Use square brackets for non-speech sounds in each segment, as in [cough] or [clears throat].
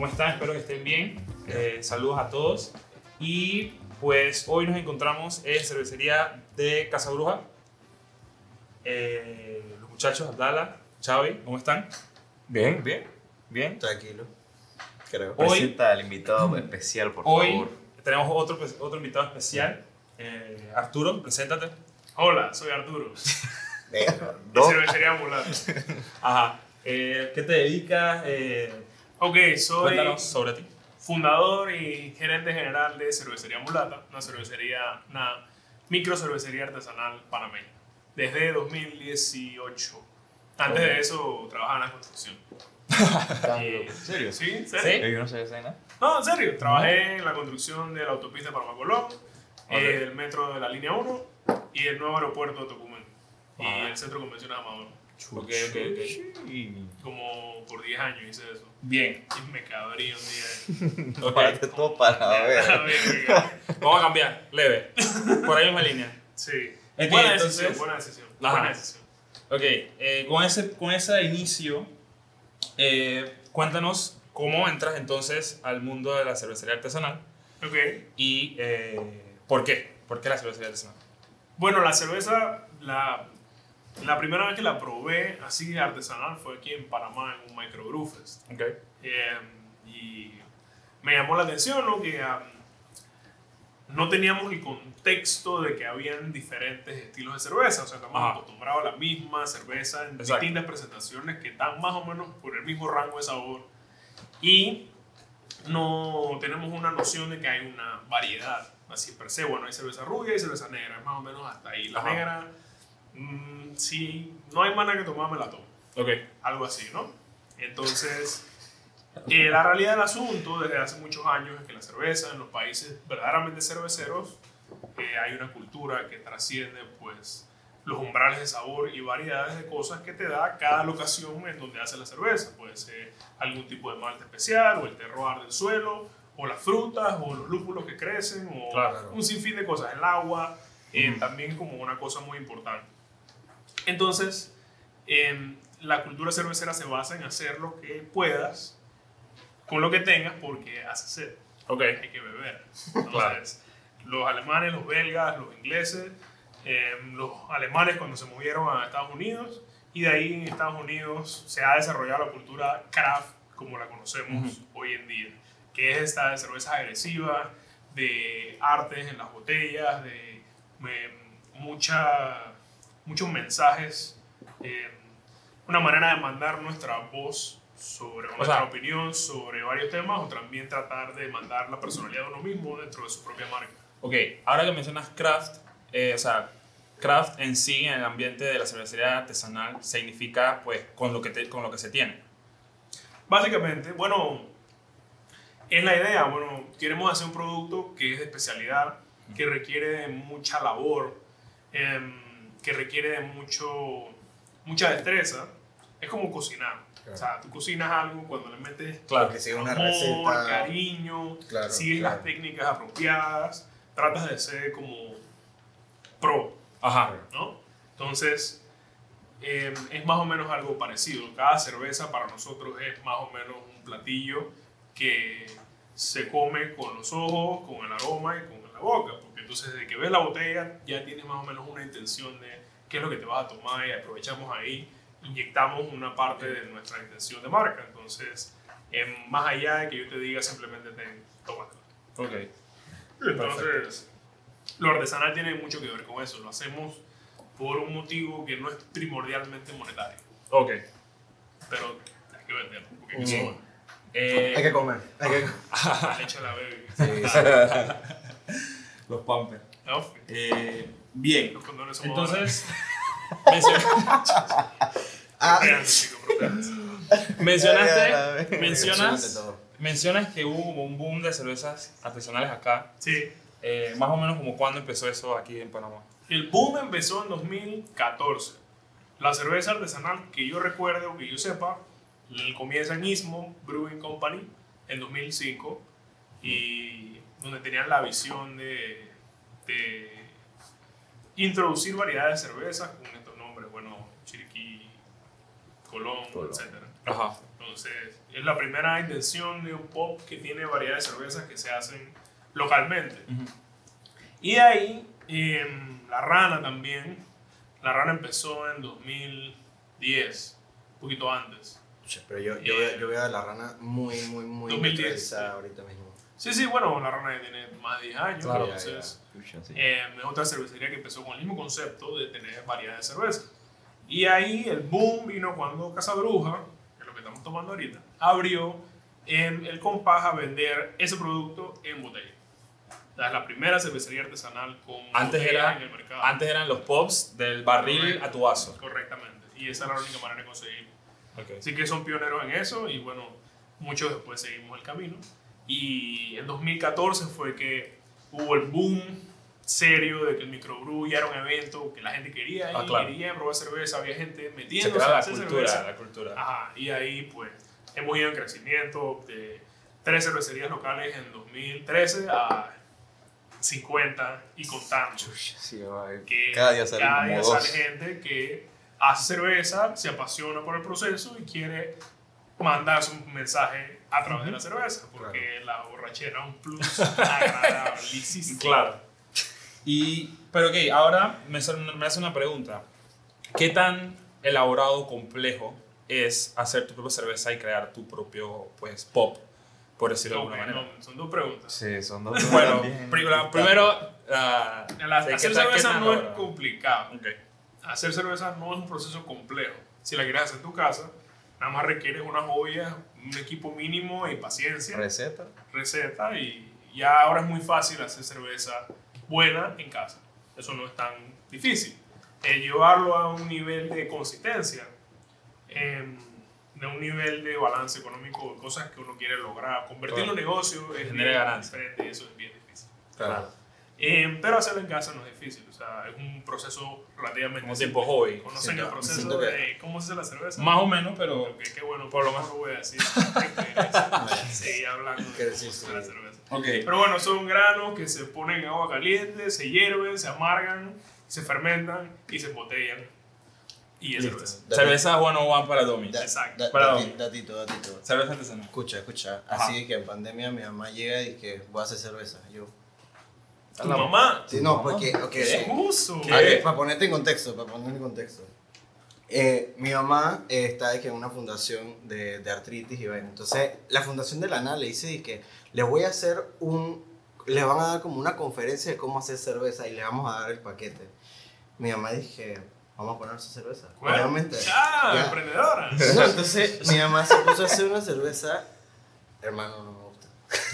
¿Cómo están? Espero que estén bien. Eh, saludos a todos. Y pues hoy nos encontramos en cervecería de Casa Bruja. Eh, los muchachos, Abdala, Chavi, ¿cómo están? Bien, bien, bien. Tranquilo. Creo. Hoy- Presenta al invitado especial, por Hoy favor. tenemos otro, otro invitado especial. Eh, Arturo, preséntate. Hola, soy Arturo. De cervecería Ambulante. Ajá. Eh, ¿Qué te dedicas? Eh, Ok, soy cuéntanos sobre ti. fundador y gerente general de Cervecería Mulata, una cervecería, una micro cervecería artesanal panameña, desde 2018. Antes de eso trabajaba en la construcción. [laughs] ¿En serio? ¿Sí? ¿En ¿Sí? serio? Yo no sé esa nada. No, en serio. Trabajé en la construcción de la autopista Panamá Colón, eh, del metro de la línea 1 y el nuevo aeropuerto de Tocumen. Y el centro de convenciones Amador. Ok, ok, ok. Como por 10 años hice eso. Bien. Y me cabría un día. [laughs] Ok. Párate todo para [laughs] A ver. ver, oiga. Vamos a cambiar, leve. Por ahí misma línea. Sí. Ok, buena entonces- decisión, buena decisión. Ajá. Buena decisión. Ok, eh, con, ese, con ese inicio, eh, cuéntanos cómo entras entonces al mundo de la cervecería artesanal Ok. y eh, por qué. ¿Por qué la cervecería artesanal? Bueno, la cerveza, la, la primera vez que la probé así artesanal fue aquí en Panamá en un microbrewfest. Ok. Eh, y me llamó la atención ¿no? que um, no teníamos el contexto de que habían diferentes estilos de cerveza. O sea, estamos Ajá. acostumbrados a la misma cerveza en Exacto. distintas presentaciones que están más o menos por el mismo rango de sabor. Y no tenemos una noción de que hay una variedad. Así per se, bueno, hay cerveza rubia y cerveza negra, más o menos hasta ahí. La Ajá. negra, mm, si no hay manera que tomarme la tomo Ok. algo así, ¿no? Entonces, [laughs] eh, la realidad del asunto desde hace muchos años es que la cerveza en los países verdaderamente cerveceros eh, hay una cultura que trasciende pues los umbrales de sabor y variedades de cosas que te da cada locación en donde hace la cerveza. Puede ser algún tipo de malte especial o el terroir del suelo o las frutas o los lúpulos que crecen o Claro. un sinfín de cosas, el agua, eh, también como una cosa muy importante. Entonces, em, la cultura cervecera se basa en hacer lo que puedas con lo que tengas porque hace sed, Ok. hay que beber. [laughs] Entonces, los alemanes, los belgas, los ingleses, em, los alemanes cuando se movieron a Estados Unidos y de ahí en Estados Unidos se ha desarrollado la cultura craft como la conocemos hoy en día, que es esta de cervezas agresivas, de artes en las botellas, de em, mucha, muchos mensajes, em, una manera de mandar nuestra voz sobre nuestra sea- opinión sobre varios temas o también tratar de mandar la personalidad de uno mismo dentro de su propia marca. Ok, ahora que mencionas craft, eh, o sea, craft en sí, en el ambiente de la cervecería artesanal, significa pues con lo que, te- con lo que se tiene. Básicamente, bueno, es la idea, bueno, queremos hacer un producto que es de especialidad, que requiere de mucha labor, em, que requiere de mucho, mucha destreza. Es como cocinar. O sea, tú cocinas algo cuando le metes Claro. Porque sigue una amor, receta. cariño, Claro, sigues claro. las técnicas apropiadas, tratas de ser como pro, Ajá. ¿no? Entonces, eh, es más o menos algo parecido. Cada cerveza para nosotros es más o menos un platillo que se come con los ojos, con el aroma y con la boca. Porque entonces, desde que ves la botella, ya tienes más o menos una intención de qué es lo que te vas a tomar y aprovechamos ahí, inyectamos una parte de nuestra intención de marca. Entonces, eh, más allá de que yo te diga simplemente ten, tómatelo. Ok. Entonces, lo artesanal tiene mucho que ver con eso. Lo hacemos por un motivo que no es primordialmente monetario, Ok. pero hay que venderlo. Porque Mm. eso Eh, Hay que comer. Hay que... [laughs] la bebé. Sí, sí. [laughs] los Pampers. ¿no? Eh, bien. Los condones son Entonces, [laughs] Ah, mencionaste, Menciónate mencionas, mencionas que hubo como un boom de cervezas artesanales acá. Sí. Eh, más o menos como cuando empezó eso aquí en Panamá. El boom empezó en 2014. La cerveza artesanal que yo recuerde o que yo sepa, comienza en Istmo Brewing Company en 2005 y donde tenían la visión de, de introducir variedades de cervezas con estos nombres, bueno, Chiriquí, Colón, Colón. etc. Ajá. Entonces, es la primera intención de un pop que tiene variedad de cervezas que se hacen localmente. Ujú. Y de ahí, em, La Rana también. La Rana empezó en 2010, un poquito antes. Pero yo, yo, veo- yo veo a la rana muy, muy, muy 2010. industrializada ahorita mismo. Sí, sí, bueno, La Rana ya tiene más de 10 años, Claro, ya, entonces Pucha, sí. eh, es otra cervecería que empezó con el mismo concepto de tener variedad de cervezas. Y ahí el boom vino cuando Casa Bruja, que es lo que estamos tomando ahorita, abrió en el compás a vender ese producto en botella. O sea, es la primera cervecería artesanal con Antes era- en el mercado. Antes eran los pops del barril Correcto. a tu vaso. Correctamente. Y esa era la única manera de conseguirlo. Ok. Así que son pioneros en eso y bueno, muchos después seguimos el camino. Y en 2014 fue que hubo el boom serio de que el microbrew ya era un evento que la gente quería Ah, claro. quería probar cerveza, había gente Se metiéndose a la cultura, cerveza. la cultura. Ajá, y ahí pues hemos ido en crecimiento de tres cervecerías locales en 2013 a 50 y contando. Sí, eh. Que Cada día salen cada día sale gente que hace cerveza, se apasiona por el proceso y quiere mandar su mensaje a través de la cerveza, porque la borrachera es un plus agradabilísimo. [laughs] Claro. Y, pero ok, ahora me, hace- me hace una pregunta. ¿Qué tan elaborado, complejo es hacer tu propia cerveza y crear tu propio, pues, pop, por decirlo de alguna manera? no, son dos preguntas. Sí, son dos [laughs] Bueno, también. pri- la- primero, ah, La- ¿de qué hacer cerveza no es complicado. Ok. Hacer cerveza no es un proceso complejo. Si la quieres hacer en tu casa, nada más requieres unas ollas, un equipo mínimo y paciencia. Receta. receta y ya ahora es muy fácil hacer cerveza buena en casa. Eso no es tan difícil. El llevarlo a un nivel de consistencia, em, de un nivel de balance económico, cosas que uno quiere lograr, convertirlo en negocio es Genere bien ganancia. diferente y eso es bien difícil. Claro. Em, pero hacerlo en casa no es difícil, o sea, es un proceso relativamente Como simple. tiempo hobby. Conocen Siento- el proceso de cómo se hace la cerveza. Más o menos, pero Ok, qué bueno, por lo no más- lo voy a decir. Seguí [laughs] hablando de cómo se hace la cerveza. Ok. Pero bueno, son granos que se ponen en agua caliente, se hierven, se amargan, se fermentan y se embotellan. Y es cerveza. Cerveza one para Domi. Da- Exacto. da- Para- dati- datito, datito. Cerveza artesanal. Escucha, escucha. Ajá. Así que en pandemia mi mamá llega y que voy a hacer cerveza. Yo. Tu mamá. Sí, no, porque, ok, ¿Qué? Uso. A ver, para ponerte en contexto, para ponerte en contexto. Eh, mi mamá eh, está de que en una fundación de, de artritis y vaina. Entonces, la fundación de la NA le dice que le voy a hacer un. Le van a dar como una conferencia de cómo hacer cerveza y le vamos a dar el paquete. Mi mamá dije, vamos a ponerse cerveza. Bueno, Obviamente. Ya. emprendedora. No, entonces mi mamá se puso a hacer una cerveza. Hermano, no.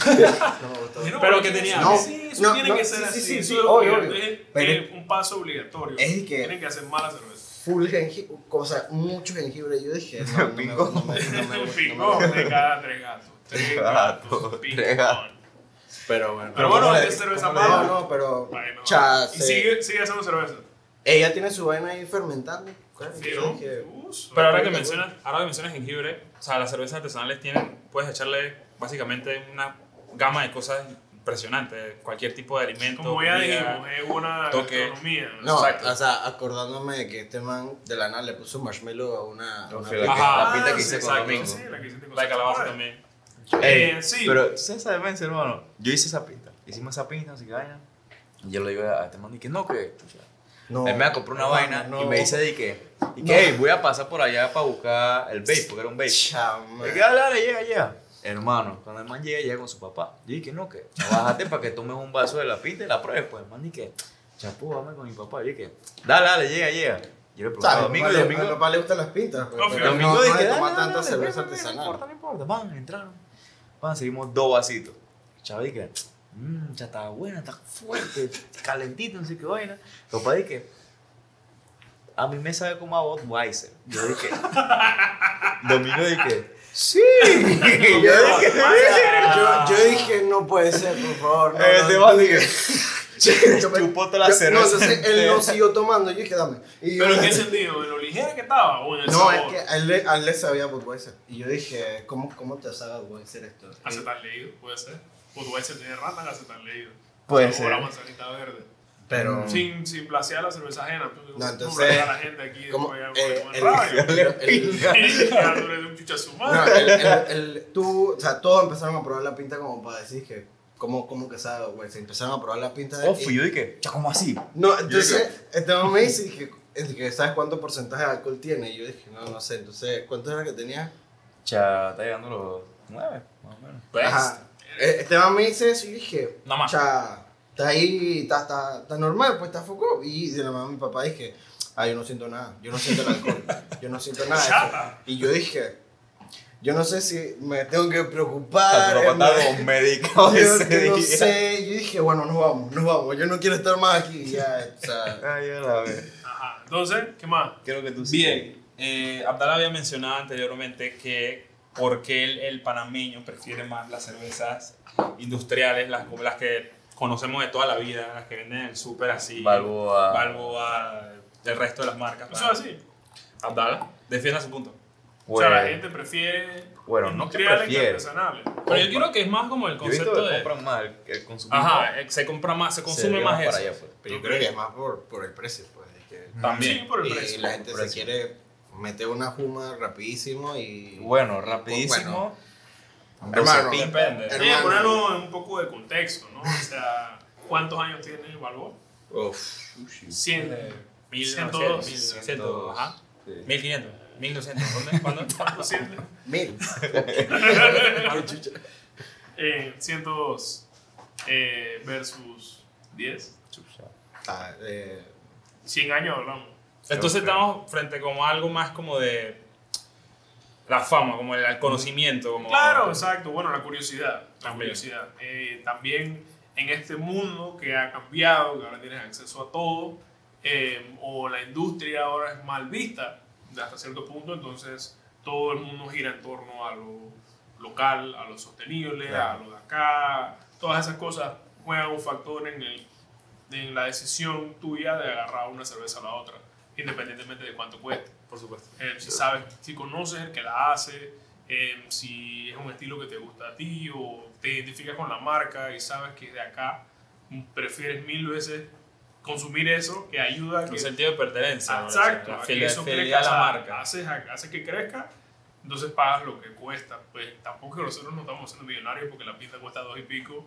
No me gustó. Pero, que tenía- No, sí, eso no, tiene no, que ser sí, así. sí, sí, eso obvio, obvio. es- Pero- es un paso obligatorio. Es que- Tienen que hacer mala cerveza. Full jengibre, o sea, mucho jengibre. Yo dije, no, Pingo. no pingón [laughs] de cada tres gatos. Tres gatos. Gato, pingón. tres gatos. Pero bueno. Pero bueno, ¿cómo es cerveza mala. No, no, pero. Y sigue, sigue haciendo cerveza. Ella tiene su vaina ahí fermentando. Sí. Pero ahora que mencionas, ahora que mencionas jengibre, o sea, las cervezas artesanales tienen, puedes echarle básicamente una gama de cosas impresionantes, cualquier tipo de alimento. Como ya dijimos, es una toque. gastronomía. No, Exacto. o sea, acordándome de que este man de la nada le puso marshmallow a una. una la, Ajá. la pinta que hice sí, con exacto. Domingo. Sí, la que con La calabaza Bueno. también. Eh, sí. Pero, ¿tú sabes esa demencia, hermano? Yo hice esa pinta. Hicimos esa pinta, así que vaina. Y yo le digo a este man, y que no, que. chucha. No, Él me compró una hermano, vaina no. y me dice de que. Y No. que, "Hey, voy a pasar por allá para buscar el vape, porque era un vape. Chama. Y que, dale, dale, llega, llega. Hermano, cuando el man llega, llega con su papá. Yo dije, no, que bájate para que tomes un vaso de la pinta y la pruebes. Pues el man dije, chapú, vamos con mi papá. Yo dije, dale, dale, llega, llega. Yo le pregunté a. Domingo a Domingo. mi papá le gustan las pintas. pues, pero Domingo no, dije, toma tanta cerveza ven, No artesanal. importa, no importa. Van, entraron. Van, seguimos dos vasitos. Chaval, dije, mmm, ya está buena, está fuerte, calentito, no sé qué vaina. Papá dije, a mí me sabe como a Budweiser. Yo dije, [laughs] Domingo dije, sí. [laughs] Yo dije, Yo, yo dije, no puede ser, por favor. No, Eh, no, te no. vas, dije, [laughs] Yo me- chupó toda la yo- cerveza. No, entonces él no [laughs] siguió tomando. Yo dije, dame. Y yo- ¿Pero en qué sentido? ¿En lo ligera que estaba o en el No, sabor? es que a él, le- a él le sabía Budweiser. Y yo dije, ¿cómo, cómo te sabe Budweiser esto? Acetal leído, puede ser. Budweiser tiene rata en acetal leído. Puede a ser. manzanita verde. Pero. Sin, sin placear la cerveza ajena. Pues, No, no, entonces, a la gente aquí como, eh, [laughs] el- el- el- No, el, tú, o sea, todos empezaron a probar la pinta como para decir que, ¿cómo, cómo que sabe, güey? Se empezaron a probar la pinta de... Oh, fui yo dije, ya, ¿cómo así? No, entonces, este me dice que, es que, ¿sabes cuánto porcentaje de alcohol tiene? Y yo dije, no, no sé, entonces, ¿cuánto era que tenía? Ya, está llegando los nueve, más o menos. Ajá. Eh, Esteban me dice eso y yo dije, Nada más. cha, está ahí, está, está, está normal, pues está foco. Y de la mano mi papá dije, ah, yo no siento nada, yo no siento el alcohol, yo no siento nada. de eso". Chata. Y yo dije, yo no sé si me tengo que preocupar. vez- como medicado Yo, ese que no día. sé, yo dije, bueno, nos vamos, nos vamos, yo no quiero estar más aquí, ya, o sea, Ay, ya la. Ajá. Entonces, ¿qué más? Quiero que tú Bien, eh, Abdala había mencionado anteriormente que por qué el, el panameño prefiere más las cervezas industriales, las, las que conocemos de toda la vida, las que venden en el súper así, Balboa. Balboa, el resto de las marcas. Eso es así. Abdala, defienda su punto. O sea, la Pues, gente prefiere Bueno, no que prefiere. Pero yo creo que es más como el Yo he visto concepto que de... compran más, el, el consumo. Ajá, eh, se compra más, se consume más eso. para allá, pues. pero yo creo que es más por, por el precio, pues, es que También. Sí, por el y precio. la gente se quiere meter una juma rapidísimo y... Bueno, y, pues, rapidísimo. bueno, hermano, Depende. Hay que hermano. ponerlo en un poco de contexto, ¿no? O sea, ¿cuántos años tiene Balboa? Uf, 100. Eh, 102. 1100, ajá. Sí. 1500, 1200, ¿dónde? ¿Cuándo? [laughs] ¿Cuántos 100? mil. [laughs] Eh, 102 eh, versus 10. Ah, eh, 100 años hablamos. Entonces estamos frente como a algo más como de la fama, como el, el conocimiento, como Claro, exacto. Bueno, la curiosidad. La También. curiosidad. Eh, también en este mundo que ha cambiado, que ahora tienes acceso a todo, eh, o la industria ahora es mal vista hasta cierto punto, entonces todo el mundo gira en torno a lo local, a lo sostenible, Claro. a lo de acá. Todas esas cosas juegan un factor en, el, en la decisión tuya de agarrar una cerveza a la otra, independientemente de cuánto cueste. Por supuesto. Eh, si sabes, si conoces el que la hace, eh, si es un estilo que te gusta a ti o te identificas con la marca y sabes que es de acá, prefieres mil veces consumir eso que ayuda a que... Un sentido de pertenencia. ¿no? Exacto, La a que eso crezca, a la marca. Hace, hace que crezca, entonces pagas lo que cuesta. Pues tampoco nosotros no estamos siendo millonarios porque la pinta cuesta dos y pico.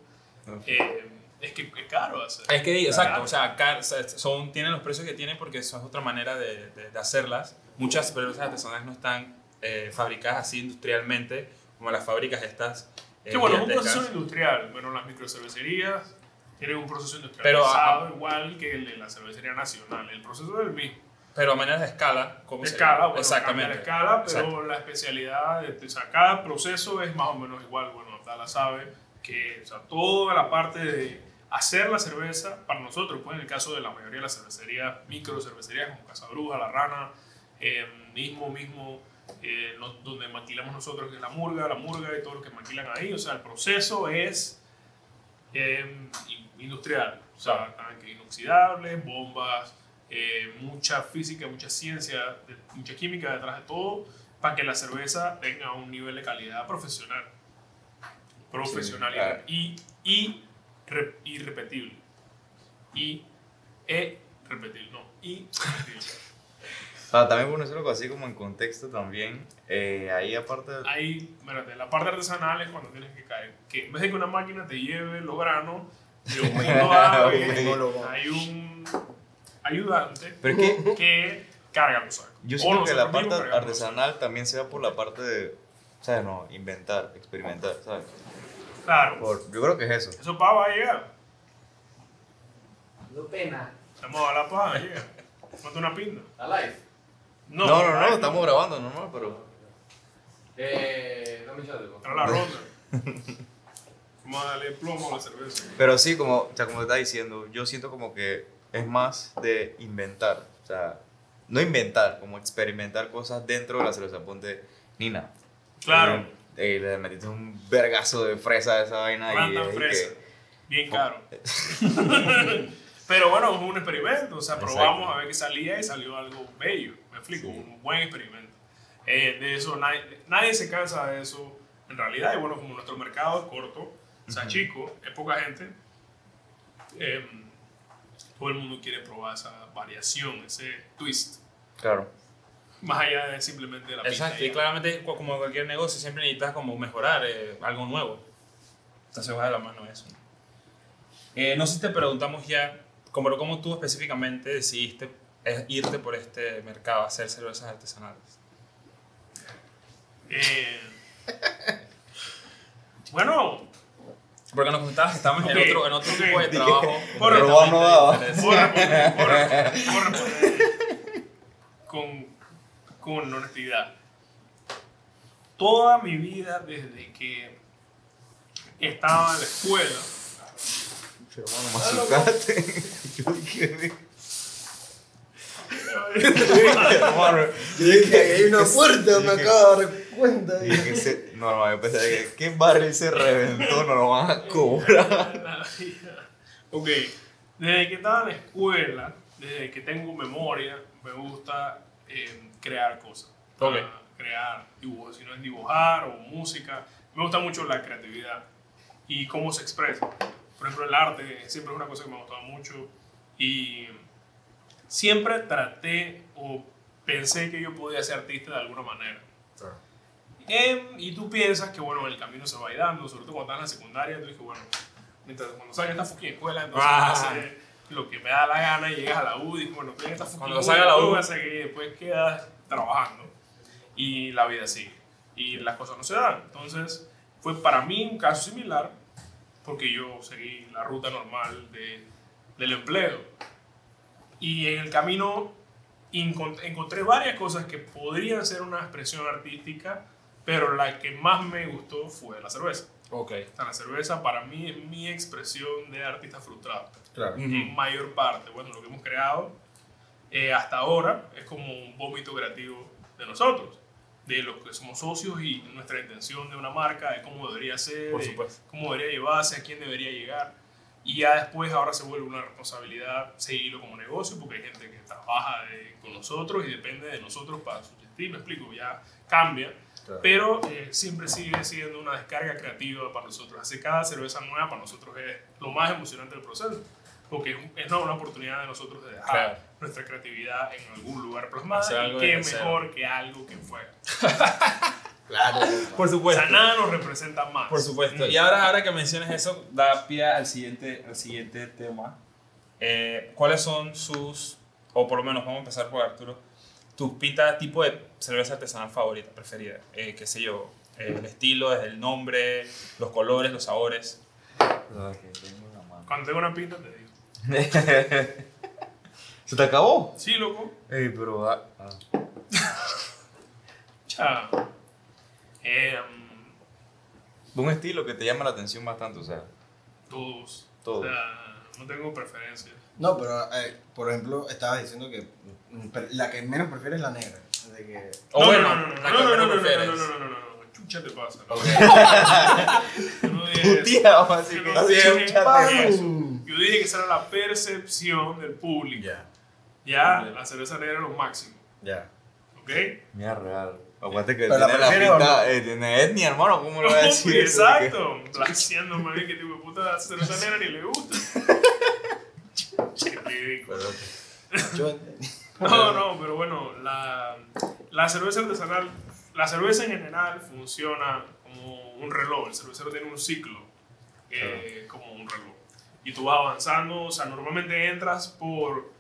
Eh, es que es caro hacer. Es que, exacto, o sea, sea, son, tienen los precios que tienen porque eso es otra manera de, de- de hacerlas. Muchas cervezas artesanales no están eh, fabricadas así industrialmente como las fábricas estas. eh, Que bueno, es un proceso industrial. Bueno, las microcervecerías tienen un proceso industrial Pero, pesado, igual que el de la cervecería nacional. El proceso es el mismo. Pero a manera de escala, ¿cómo escala, bueno, Exactamente. la escala, pero Exacto. la especialidad, o sea, cada proceso es más o menos igual. Bueno, Abdala sabe que o sea, toda la parte de hacer la cerveza, para nosotros, pues en el caso de la mayoría de las cervecerías, micro cervecerías como Casa Bruja, La Rana, eh, mismo, mismo, eh, no- donde maquilamos nosotros, que es la murga, la murga y todo lo que maquilan ahí, o sea, el proceso es eh, in- industrial, o sea, tanques inoxidables, bombas, eh, mucha física, mucha ciencia, mucha química detrás de todo, para que la cerveza tenga un nivel de calidad profesional. Profesionalidad. claro. Y, y, re- irrepetible. Y, e, repetible, no, y, repetible. O [laughs] sea, también ponerlo así como en contexto también. Eh, ahí aparte... Ahí, espérate, la parte artesanal es cuando tienes que caer. Que en vez de que una máquina te lleve los granos, de un [laughs] mundo hay un ayudante Pero que que carga los sacos. yo O siento que la parte artesanal también se va por la parte de, ¿sabes? No, inventar, experimentar, ¿sabes? Claro. Por- yo creo que es eso. Eso pa va a llegar. No pena. Estamos a la paja, llega. Ponte una pinta. ¿Está live? No, no, no, ay, estamos grabando normal, pero... Eh, dame loco. Para la ronda. Vamos a darle plomo a la cerveza. Pero sí, como, o sea, como te estaba diciendo, yo siento como que es más de inventar. O sea, no inventar, como experimentar cosas dentro de la cerveza. Ponte Nina. Claro. Eh, le metiste un vergazo de fresa a esa vaina y, Random fresa. que- Bien caro. [laughs] Pero bueno, es un experimento. O sea, Exacto. probamos a ver qué salía y salió algo bello. Me explico, un buen experimento. Eh, de eso nadie, nadie se cansa de eso en realidad. Y bueno, como nuestro mercado es corto, o sea, chico, es poca gente. eh, todo el mundo quiere probar esa variación, ese twist, Claro. Más allá de simplemente la. Exacto, y claramente cu- como cualquier negocio siempre necesitas como mejorar eh, algo nuevo. Entonces va de la mano eso. Eh, no sé si te preguntamos ya, como, cómo tú específicamente decidiste eh, irte por este mercado a hacer cervezas artesanales. Eh, bueno, Porque nos contabas que estábamos Ok, en otro, en otro ok. tipo de Dije, trabajo. por voy a responder con, con honestidad. Toda mi vida, desde que estaba en la escuela. [laughs] Yo dije, Yo dije, hay una puerta, me acabo de dar cuenta. dije que se- no, no, yo pensé que qué barril se reventó, no lo van a cobrar. ok, desde que estaba en la escuela, desde que tengo memoria, me gusta eh, crear cosas. Ok. Ah, Crear dibujos, si no es dibujar o música. Me gusta mucho la creatividad y cómo se expresa. Por ejemplo, el arte siempre es una cosa que me ha gustado mucho y siempre traté o pensé que yo podía ser artista de alguna manera. Em, y tú piensas que, bueno, el camino se va a ir dando, sobre todo cuando estás en la secundaria, tú dices, bueno, mientras cuando salga esta fucking escuela, entonces Ah. Lo que me da la gana y llegas a la U y bueno, en esta fucking Cuando salga la ¿qué U. Y después quedas trabajando y la vida sigue. Y las cosas no se dan. Entonces, fue para mí un caso similar porque yo seguí la ruta normal de, del empleo. Y en el camino encont- encontré varias cosas que podrían ser una expresión artística, pero la que más me gustó fue la cerveza. Ok. O sea, la cerveza para mí es mi expresión de artista frustrado. Claro. En mayor parte, bueno, lo que hemos creado eh, hasta ahora es como un vómito creativo de nosotros, de los que somos socios y nuestra intención de una marca, de cómo debería ser, Por de cómo debería llevarse, a quién debería llegar. Y ya después ahora se vuelve una responsabilidad seguirlo como negocio porque hay gente que trabaja de- con nosotros y depende de nosotros para subsistir, me explico, ya cambia. Claro. Pero eh, siempre sigue siendo una descarga creativa para nosotros. Hacer cada cerveza nueva para nosotros es lo más emocionante del proceso. Porque es, un- es una oportunidad de nosotros de dejar Claro. nuestra creatividad en algún lugar plasmada. Hacer y qué mejor que algo que fue. [laughs] Claro. Por O supuesto. sea, nada nos representa más. Por supuesto. Y ahora, ahora que mencionas eso, da pie al siguiente, al siguiente tema. Eh, ¿Cuáles son sus, o por lo menos vamos a empezar por Arturo, tu pita tipo de cerveza artesanal favorita, preferida? Eh, ¿Qué sé yo? eh, el estilo, desde el nombre, los colores, los sabores. Cuando tengo una pinta te digo. [laughs] ¿Se te acabó? Sí, loco. Ey, pero. ah, ah. [laughs] Cha. Eh, Un estilo que te llama la atención bastante, o sea. todos. Todos. O sea, no tengo preferencia. No, pero eh, por ejemplo, estabas diciendo que mm, la que menos prefieres es la negra. De que, O no, bueno, no, no, no, no, no, no, no, no, no, no, no, no, no, no, chucha te pasa. [laughs] Tu tía, vamos a decir Yo que. Yo dije que esa era la percepción del público. Ya, Ya, la cerveza negra es lo máximo. ya. ¿Ok? Mira, real. Aguante que tiene la pinta. Eh, tiene etnia, hermano. ¿Cómo le voy a [laughs] decir? Exacto. Placiándome a mí que tipo de puta cerveza negra ni le gusta. [laughs] Qué ridículo. No, no, pero bueno, la, la cerveza artesanal, la cerveza en general funciona como un reloj. El cervecero tiene un ciclo eh, como un reloj. Y tú vas avanzando, o sea, normalmente entras por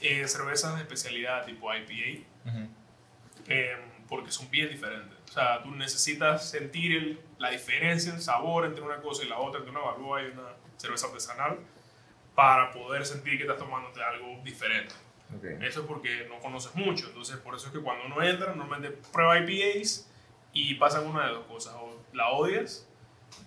eh, cervezas de especialidad tipo IPA, eh, porque son bien diferentes. O sea, tú necesitas sentir el- la diferencia en sabor entre una cosa y la otra, entre una balboa y una cerveza artesanal, para poder sentir que estás tomándote algo diferente. Ok. Eso es porque no conoces mucho. Entonces, por eso es que cuando uno entra, normalmente prueba IPAs y pasan una de dos cosas. O la odias,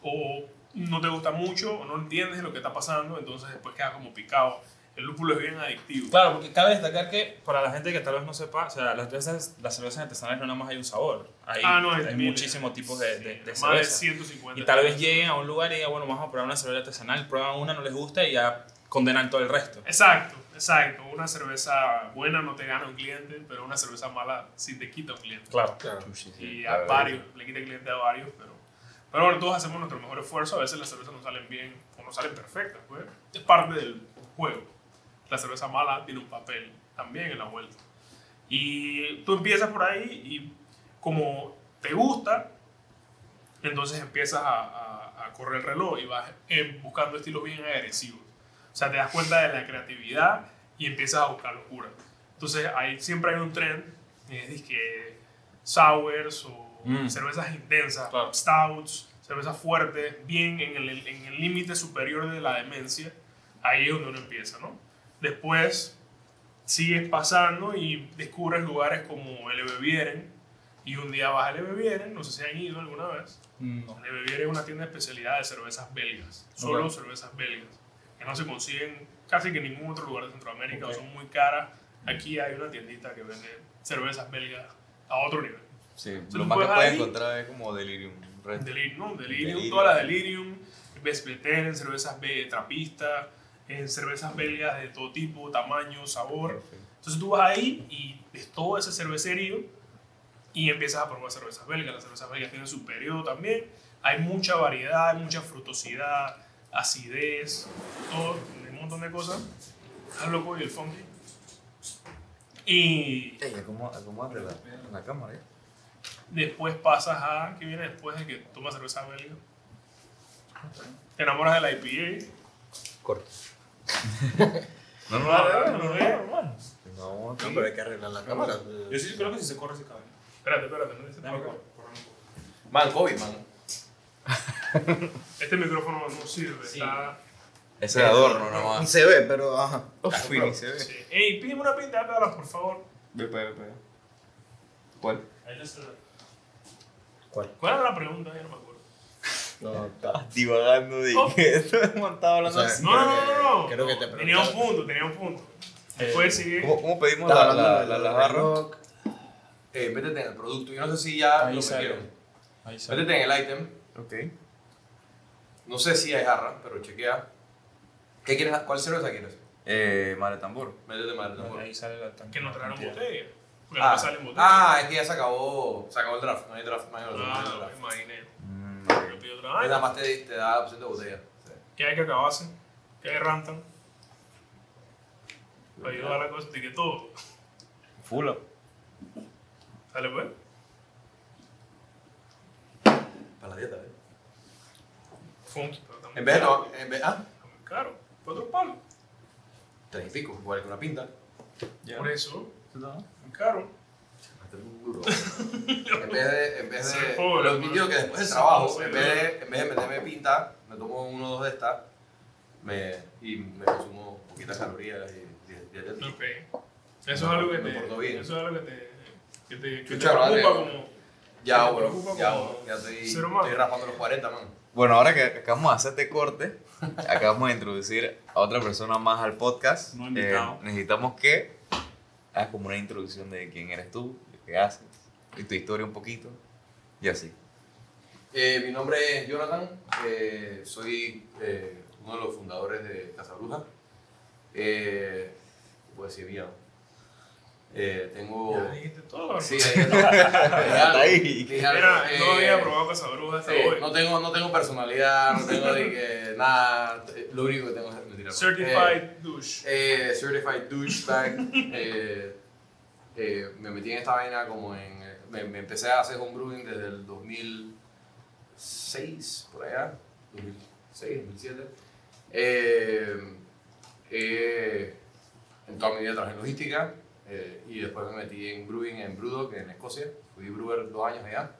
o no te gusta mucho, o no entiendes lo que está pasando, entonces después quedas como picado. El lúpulo es bien adictivo. Claro, porque cabe destacar que para la gente que tal vez no sepa, o sea, las cervezas, las cervezas artesanales no nada más hay un sabor. Hay, Ah, no, hay muchísimos tipos de, de, de Más de cerveza. 150. Y tal vez lleguen a un lugar y digan, bueno, vamos a probar una cerveza artesanal, prueban una, no les gusta y ya condenan todo el resto. Exacto, exacto. Una cerveza buena no te gana un cliente, pero una cerveza mala sí te quita un cliente. Claro. Claro. Y a varios, le quita cliente a varios, pero, pero bueno, todos hacemos nuestro mejor esfuerzo. A veces las cervezas no salen bien o no salen perfectas, pues. Es parte del juego. la cerveza mala tiene un papel también en la vuelta. Y tú empiezas por ahí y como te gusta, entonces empiezas a, a- a correr el reloj y vas eh, buscando estilos bien agresivos. O sea, te das cuenta de la creatividad y empiezas a buscar locura. Entonces, ahí siempre hay un trend, es que sours o Mm. cervezas intensas, Claro. stouts, cervezas fuertes, bien en el en el límite superior de la demencia. Ahí es donde uno empieza, ¿no? Después sigues pasando y descubres lugares como el Bebieren. Y un día vas al Bebieren, no sé si han ido alguna vez. No. El Bebieren es una tienda de especialidad de cervezas belgas, solo Ok. cervezas belgas, que no se consiguen casi que en ningún otro lugar de Centroamérica Ok. o son muy caras. Aquí hay una tiendita que vende cervezas belgas a otro nivel. Sí, tú lo más que puedes encontrar es como delirium. Red. Delirium, ¿no? Delirium, Delirium. todas las Delirium, Vespeter, cervezas trapistas, en cervezas belgas de todo tipo, tamaño, sabor. Perfecto. Entonces tú vas ahí y ves todo ese cervecerío y empiezas a probar cervezas belgas. Las cervezas belgas tienen su periodo también. Hay mucha variedad, hay mucha frutosidad, acidez, todo, un montón de cosas. Al loco y el funky. Y Ey, ¿cómo, cómo la, la cámara? eh? después pasas a. ¿Qué viene después de que tomas cerveza belga? Te enamoras de la IPA. Corto. [laughs] no, no, no, no, no, no, no, No, pero hay que arreglar la cámara. Yo sí creo que si se corre se cabe. Espérate, espérate. no para correr. acá. Man, COVID, man. [laughs] Este micrófono no sirve. Está. Ese adorno Ni nomás. se ve, pero ajá. Uf, ni se ve. Sí. Ey, pídeme una pinta de por favor. Ve, ve, ve. ¿Cuál? Ahí ya se ve. ¿Cuál? ¿Cuál era la pregunta? Ya no me acuerdo. No, [laughs] está. Divagando de Oh. que [laughs] esto es montado hablando O sea, así. No, no, no, no. no. Creo que te Tenía un punto, tenía un punto. Después sigue. ¿Cómo, cómo pedimos Estaba la, la, la, la reloj. Eh, métete en el producto. Yo no sé si ya Ahí lo metieron. Métete en el item. Ok. No sé si hay jarra, pero chequea. ¿Qué quieres? ¿Cuál cerveza quieres? Eh, Mare Tambor. Métete mal. tambor. Ahí sale la tanque. Que no trajeron botella. Porque Ah, no salen ah, es que ya se acabó, se acabó el draft. No hay draft, no no hay Ah, me imaginé. Mm, Yo pido otra. Nada más te, te da opción de botella. Sí. ¿Qué hay que acabarse? ¿Qué hay rantan? Para ayudar a la cosa, que todo. Full up. ¿Sale pues? Para la dieta, ¿eh? Funky, pero también. En vez de tomar, en vez, ah, caro. Cuatro palos. tres y pico, igual que una pinta. Por eso, ¿No? muy caro. Duro. en vez de, en vez Sí, de, pobre, lo man. admitido que después del Sí, trabajo, sí, en vez de, en vez de meterme pinta, me tomo uno o dos de estas, me, y me consumo poquitas calorías y, y, y dietético. Ok. Eso es algo que Me te. bien. Eso es algo que te. Que te, que te Escucha, vale. preocupa como. Ya, preocupa ya, bueno, ya estoy, estoy raspando los 40, man. Bueno, ahora que acabamos de hacer este corte, acabamos de introducir a otra persona más al podcast. No. Eh, necesitamos que hagas como una introducción de quién eres tú, de qué haces, y tu historia un poquito, y así. Eh, mi nombre es Jonathan, eh, soy eh, uno de los fundadores de Casa Bruja. Eh, puedo decir bien. Eh, tengo. Ya dijiste todo. Sí, ahí Hasta [laughs] ahí. Mira, no Eh, había probado Casabruja hasta sí, hoy. no, tengo, no tengo personalidad, no tengo de que nada. Lo único que tengo es mentira. Certified Eh, douche. eh, certified douchebag. eh, eh, me metí en esta vaina como en. Me, me empecé a hacer homebrewing desde el 2006, por allá. 2006, 2007. Eh, eh, en toda mi vida trabajé en logística eh, y después me metí en brewing en Brewdog en Escocia. Fui brewer dos años allá.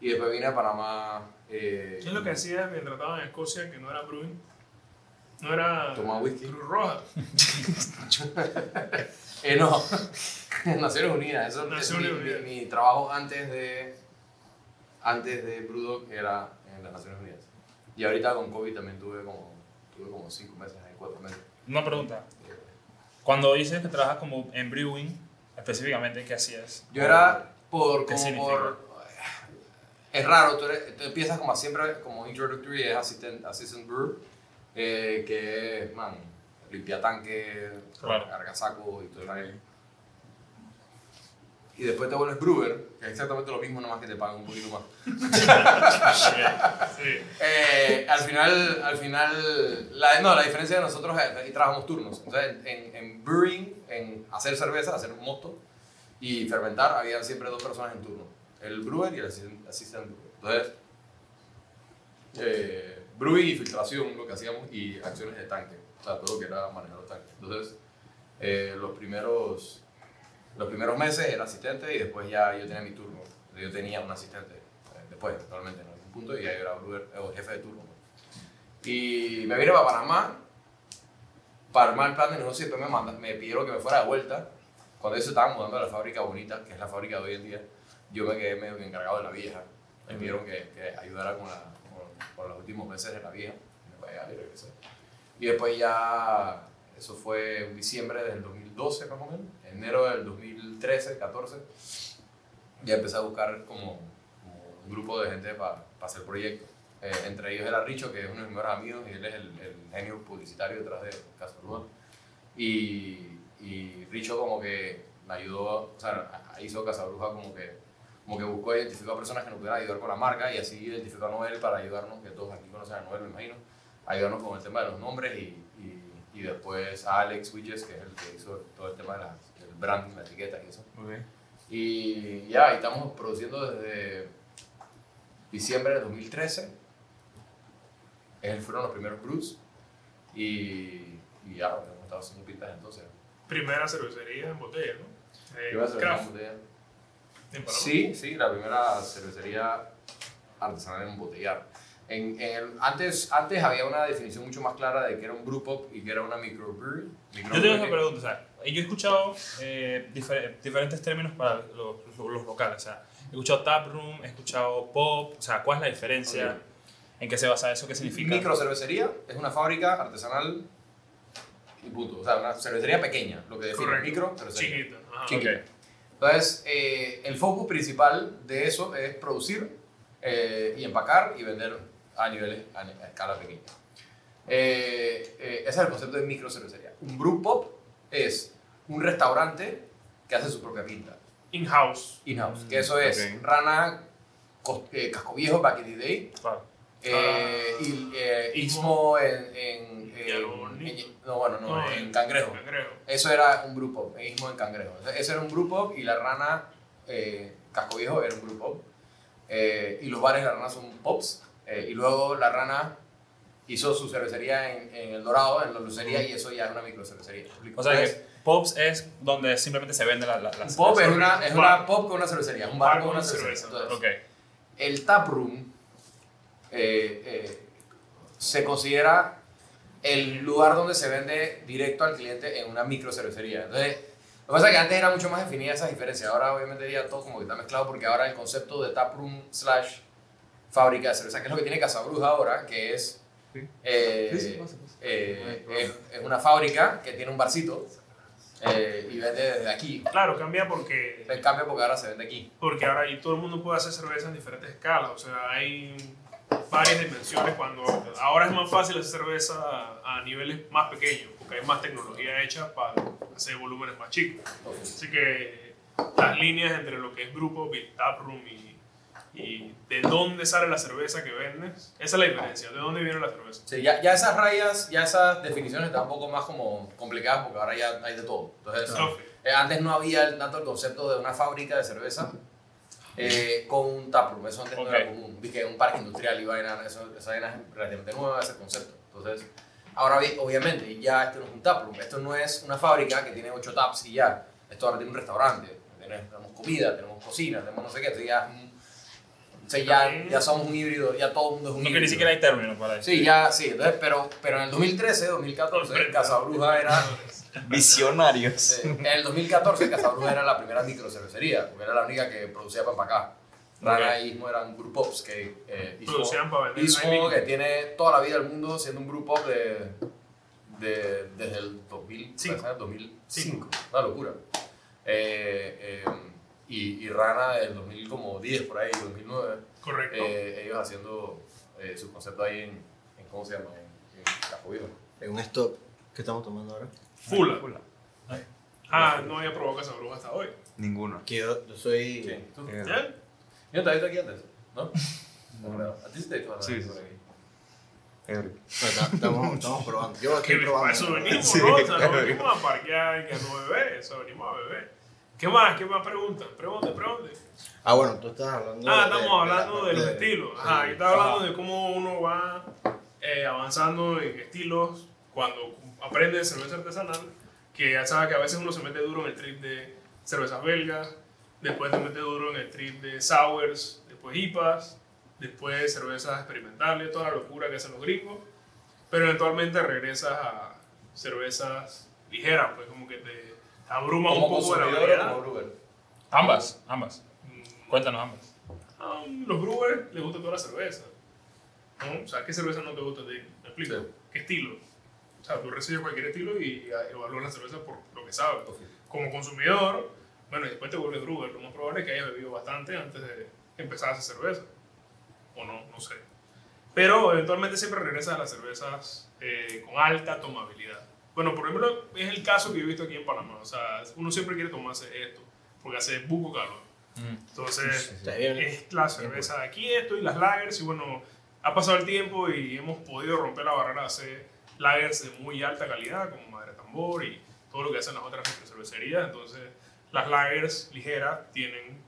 Y después vine a Panamá. Eh, ¿Qué es lo que hacías mientras estabas en Escocia que no era brewing? No era. Tomaba whisky. Cruz Roja. [laughs] Eh, no, [laughs] Naciones Unidas. Eso Naciones es mi, Unidas. Mi, mi trabajo antes de, antes de Brewdog era en las Naciones Unidas. Y ahorita con COVID también tuve como, tuve como cinco meses, ahí, cuatro meses. Una pregunta. Cuando dices que trabajas como en brewing, específicamente, ¿qué hacías? Yo era por, ¿Qué como significa? por, es raro, tú, eres- tú empiezas como siempre, como introductory, es assistant, assistant brewer, eh, que es, man, limpia tanque, Claro. carga saco y todo eso. Y después te vuelves brewer, que es exactamente lo mismo, nomás que te pagan un poquito más. [laughs] Eh, al final, al final la, no, la diferencia de nosotros es que trabajamos turnos. Entonces, en, en brewing, en hacer cerveza, hacer mosto y fermentar, había siempre dos personas en turno. El brewer y el asistente assistant brewer. Entonces, eh, brewing y filtración, lo que hacíamos, y acciones de tanque. O sea, todo lo que era manejar los tanques. Entonces, eh, los primeros los primeros meses era asistente y después ya yo tenía mi turno. Yo tenía un asistente eh, después, actualmente en algún punto, y ya yo era brewer, eh, jefe de turno. Y me vine para Panamá para armar el plan de negocio y después me, manda, me pidieron que me fuera de vuelta. Cuando ellos estaban mudando a la fábrica bonita, que es la fábrica de hoy en día, yo me quedé medio encargado de la vieja. Me pidieron que, que ayudara con, la, con, con los últimos meses de la vieja. Y después ya, eso fue en diciembre del 2012 más o menos, enero del 2013, 14, ya empecé a buscar como, como un grupo de gente para hacer proyectos. Eh, entre ellos era Richo, que es uno de mis mejores amigos, y él es el, el genio publicitario detrás de Casa Urbana. Y, y Richo como que me ayudó, o sea, hizo Casa Bruja como que, como que buscó a personas que nos pudieran ayudar con la marca y así identificó a Noel para ayudarnos, que todos aquí conocen a Noel, me imagino, ayudarnos con el tema de los nombres y, y, y después a Alex Witches, que es el que hizo todo el tema de la, del branding, la etiqueta y eso. Y ya, y estamos produciendo desde diciembre de 2013. Esos fueron los primeros brews. Y, y ya, hemos estado haciendo pintas entonces. Primera cervecería en botella, ¿no? Eh, ¿Qué vas a hacer craft, en botella? en. Sí, sí, la primera cervecería artesanal en embotellar. En, en antes, antes había una definición mucho más clara de que era un pop y que era una microbrewery. Yo tengo una pregunta, o sea, yo he escuchado eh, difer- diferentes términos para los, los- locales, o sea, he escuchado taproom, he escuchado pop, o sea, ¿cuál es la diferencia? Ok. ¿En qué se basa eso? ¿Qué significa? Micro cervecería es una fábrica artesanal y punto. O sea, una cervecería pequeña, lo que define micro cervecería. Chiquita. ajá. Chiquita. Ok. Entonces, eh, el foco principal de eso es producir eh, y empacar y vender a niveles, a, a escala pequeña. Eh, eh, ese es el concepto de micro cervecería. Un brew pop es un restaurante que hace su propia pinta, In-house. in-house. Que eso es ok. Rana, Cos- eh, Casco Viejo, Back in the Day, Claro. eh, y, eh, Istmo en, en, en- Yaloni. en- no, bueno, no, No, en Cangrejo. Cangrejo. Eso era un grupo, Istmo en Cangrejo. Ese era un grupo y la rana eh, Casco Viejo era un grupo. Eh, y los bares de la rana son pops. Eh, y luego la rana hizo su cervecería en, en El Dorado, en la lucería, y eso ya es una micro cervecería. O sea, que pops es donde simplemente se vende la, la, la pop es una, es Un una pop con una cervecería, un bar con una cervecería. Entonces, Ok. el taproom eh, eh, se considera el lugar donde se vende directo al cliente en una micro cervecería. Entonces, lo que pasa es que antes era mucho más definida esa diferencia. Ahora, obviamente, ya todo como que está mezclado porque ahora el concepto de taproom slash fábrica de cerveza, que es lo que tiene Casabruja ahora, que es, eh, Sí, sí, pasa, pasa. eh, es, es una fábrica que tiene un barcito eh, y vende desde aquí. Claro, cambia porque, En cambio, porque ahora se vende aquí. porque ahora ahí todo el mundo puede hacer cerveza en diferentes escalas. O sea, hay varias dimensiones. Cuando ahora es más fácil hacer cerveza a, a niveles más pequeños, porque hay más tecnología hecha para hacer volúmenes más chicos. Así que las líneas entre lo que es grupo, Big Taproom y, y de dónde sale la cerveza que vendes, esa es la diferencia. ¿De dónde viene la cerveza? Sí, ya, ya esas rayas, ya esas definiciones están un poco más como complicadas porque ahora ya hay de todo. Entonces, eh, antes no había el, tanto el concepto de una fábrica de cerveza eh, con un taproom, eso antes no Ok. era común. Que un parque industrial y vaina, eso, esa vaina es relativamente nueva ese concepto. Entonces, ahora vi- obviamente ya esto no es un taproom, esto no es una fábrica que tiene ocho taps y ya. Esto ahora tiene un restaurante, tenemos, tenemos comida, tenemos cocina, tenemos no sé qué, entonces ya, o sea, ya, ya somos un híbrido, ya todo el mundo es un No que híbrido. ni siquiera hay término para eso. Sí, ya, sí. Entonces, pero, pero en el 2013, 2014, Casabruja era... [laughs] Visionarios. eh, en el 2014, Casabruja era la primera microcervecería, porque era la única que producía para empacar. Rana y Ismo eran pops que eh, Ismo, Producían para vender. Ismo, que tiene toda la vida del mundo siendo un pop de, de, desde el 2000, Cinco. ¿sabes? 2005. Una locura. Eh, eh, y, y Rana del 2010, por ahí, 2009 Correcto. eh, ellos haciendo eh, su concepto ahí en, en ¿cómo se llama? En, en Casco Viejo. En un stop que estamos tomando ahora. Fula. Ah, no había probado Casabruja hasta hoy. Ninguno. Que yo, yo soy. Sí, ¿tú? Eh, ¿Ya? Yo te he visto aquí antes, ¿no? [laughs] No. ¿A ti sí te he visto Sí, sí, por aquí? Estamos, estamos probando. Yo [laughs] estoy probando. para eso venimos. ¿no? O sea, no venimos a parquear y a no beber, eso venimos a beber. ¿Qué más? ¿Qué más preguntan? Pregunte, pregunte. Ah, bueno, tú estás hablando. Ah, de- estamos de la hablando de los estilos. sí. Ajá, yo estaba hablando de cómo uno va eh, avanzando en estilos cuando aprende cerveza artesanal, que ya sabes que a veces uno se mete duro en el trip de cervezas belgas, después se mete duro en el trip de sours, después IPAs, después cervezas experimentales, toda la locura que hacen los gringos, pero eventualmente regresas a cervezas ligeras, pues como que te, te abrumas un ¿Como poco de la consumidor o variedad. Ambas, ambas. Mm, Cuéntanos ambas. a los brewers les gusta toda la cerveza. ¿no? O sea, ¿qué cerveza no te gusta? Te, ¿Me explico? Sí. ¿Qué estilo? O sea, tú recibes cualquier estilo y ah, evalúas la cerveza por lo que sabes. Como consumidor, bueno, y después te vuelves brewer. Lo más probable es que hayas bebido bastante antes de empezar a hacer cerveza. O no, no sé. Pero eventualmente siempre regresas a las cervezas eh, con alta tomabilidad. Bueno, por ejemplo, es el caso que yo he visto aquí en Panamá. O sea, uno siempre quiere tomarse esto porque hace buco calor. Entonces, Está bien. es la cerveza de aquí esto y las lagers y bueno, ha pasado el tiempo y hemos podido romper la barrera de hacer lagers de muy alta calidad como Madre Tambor y todo lo que hacen las otras cervecerías. Entonces, las lagers ligeras tienen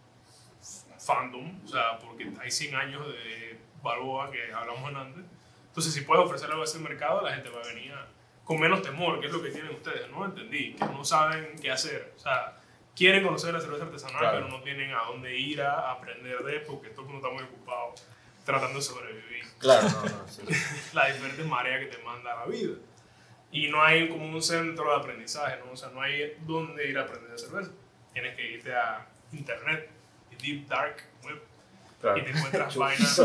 fandom, o sea, porque hay 100 años de Balboa que hablamos en antes. Entonces, si puedes ofrecer algo a ese mercado, la gente va a venir a- con menos temor, que es lo que tienen ustedes, ¿no? Entendí, que no saben qué hacer. O sea, quieren conocer la cerveza artesanal, Claro. pero no tienen a dónde ir a aprender de, porque todo el mundo está muy ocupado tratando de sobrevivir Claro, no, no. sí. [laughs] las diferentes mareas que te manda la vida. Y no hay como un centro de aprendizaje, ¿no? O sea, no hay dónde ir a aprender de cerveza. Tienes que irte a internet, deep dark web, y te encuentras [laughs] vainas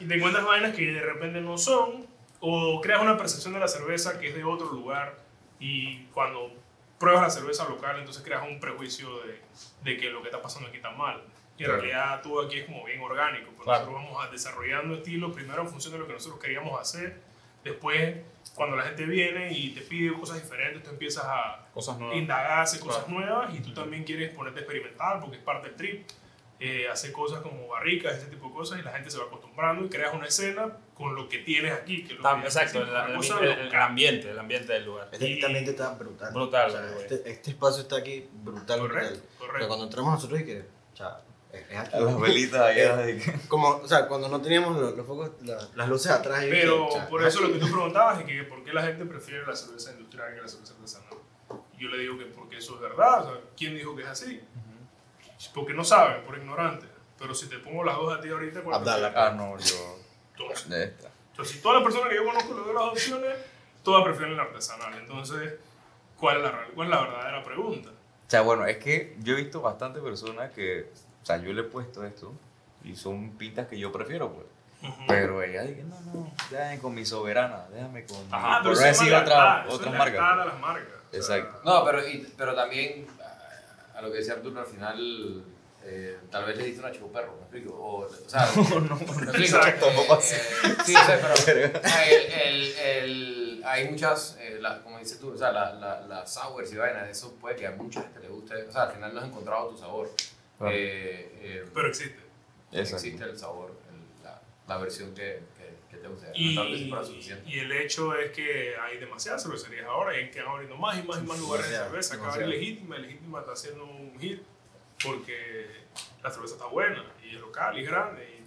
y te encuentras vainas que de repente no son o creas una percepción de la cerveza que es de otro lugar y cuando pruebas la cerveza local entonces creas un prejuicio de, de que lo que está pasando aquí está mal y en Claro. realidad todo aquí es como bien orgánico pues Claro. nosotros vamos a desarrollando estilos primero en función de lo que nosotros queríamos hacer después cuando la gente viene y te pide cosas diferentes tú empiezas a Cosas nuevas. indagar, hacer cosas nuevas y tú también quieres ponerte a experimentar porque es parte del trip. Eh, hacer cosas como barricas, ese tipo de cosas y la gente se va acostumbrando y creas una escena con lo que tienes aquí. Que es lo Tam- que Exacto, el, cosa el- el ambiente, el ambiente del lugar. Este Y- también está brutal. Brutal, O sea, este, este espacio está aquí brutal, Correcto, brutal. Pero correcto. cuando entramos nosotros y que. O sea, es, aquí. Las velitas allá de que- Como, o sea, cuando no teníamos los, los focos, la- las luces atrás. Pero que, por eso lo que tú preguntabas es que por qué la gente prefiere la cerveza industrial que la cerveza artesanal. Yo le digo que porque eso es verdad. O sea, ¿Quién dijo que es así? Porque no saben, por ignorante. Pero si te pongo las dos a ti ahorita, ¿cuál Abdala. Ah, no, yo. prefieres? Entonces, De esta. Entonces, si todas las personas que yo conozco le doy las opciones, todas prefieren la artesanal. Entonces, ¿cuál es la, cuál es la verdadera pregunta? O sea, bueno, es que yo he visto bastantes personas que. O sea, yo le he puesto esto y son pintas que yo prefiero, pues. Ujú. Pero ella dice, no, no, déjame con mi soberana, déjame con. Ah, por pero no eso es otra, lealtad marcas. a las marcas. O sea, Exacto. No, pero, y- pero también a, lo que decía Arturo al final, eh, tal vez le diste una chivo perro, ¿me explico? O, o sea, [laughs] no, ¿me explico? Exacto. Así. Eh, sí, sea, pero [laughs] el, el, el, hay muchas, eh, la- como dices tú, o sea, las la, las sours y vainas, eso puede que a mucha gente le guste, o sea, al final no has encontrado tu sabor. Claro. Eh, eh, Pero existe. Existe el sabor, el- la, la versión que, que, te guste. Y, vez y el hecho es que hay demasiadas cervecerías ahora y que abriendo más y más y más lugares de cerveza. Acaba demasiado. legítima, legítima está haciendo un hit porque la cerveza está buena y es local y es grande.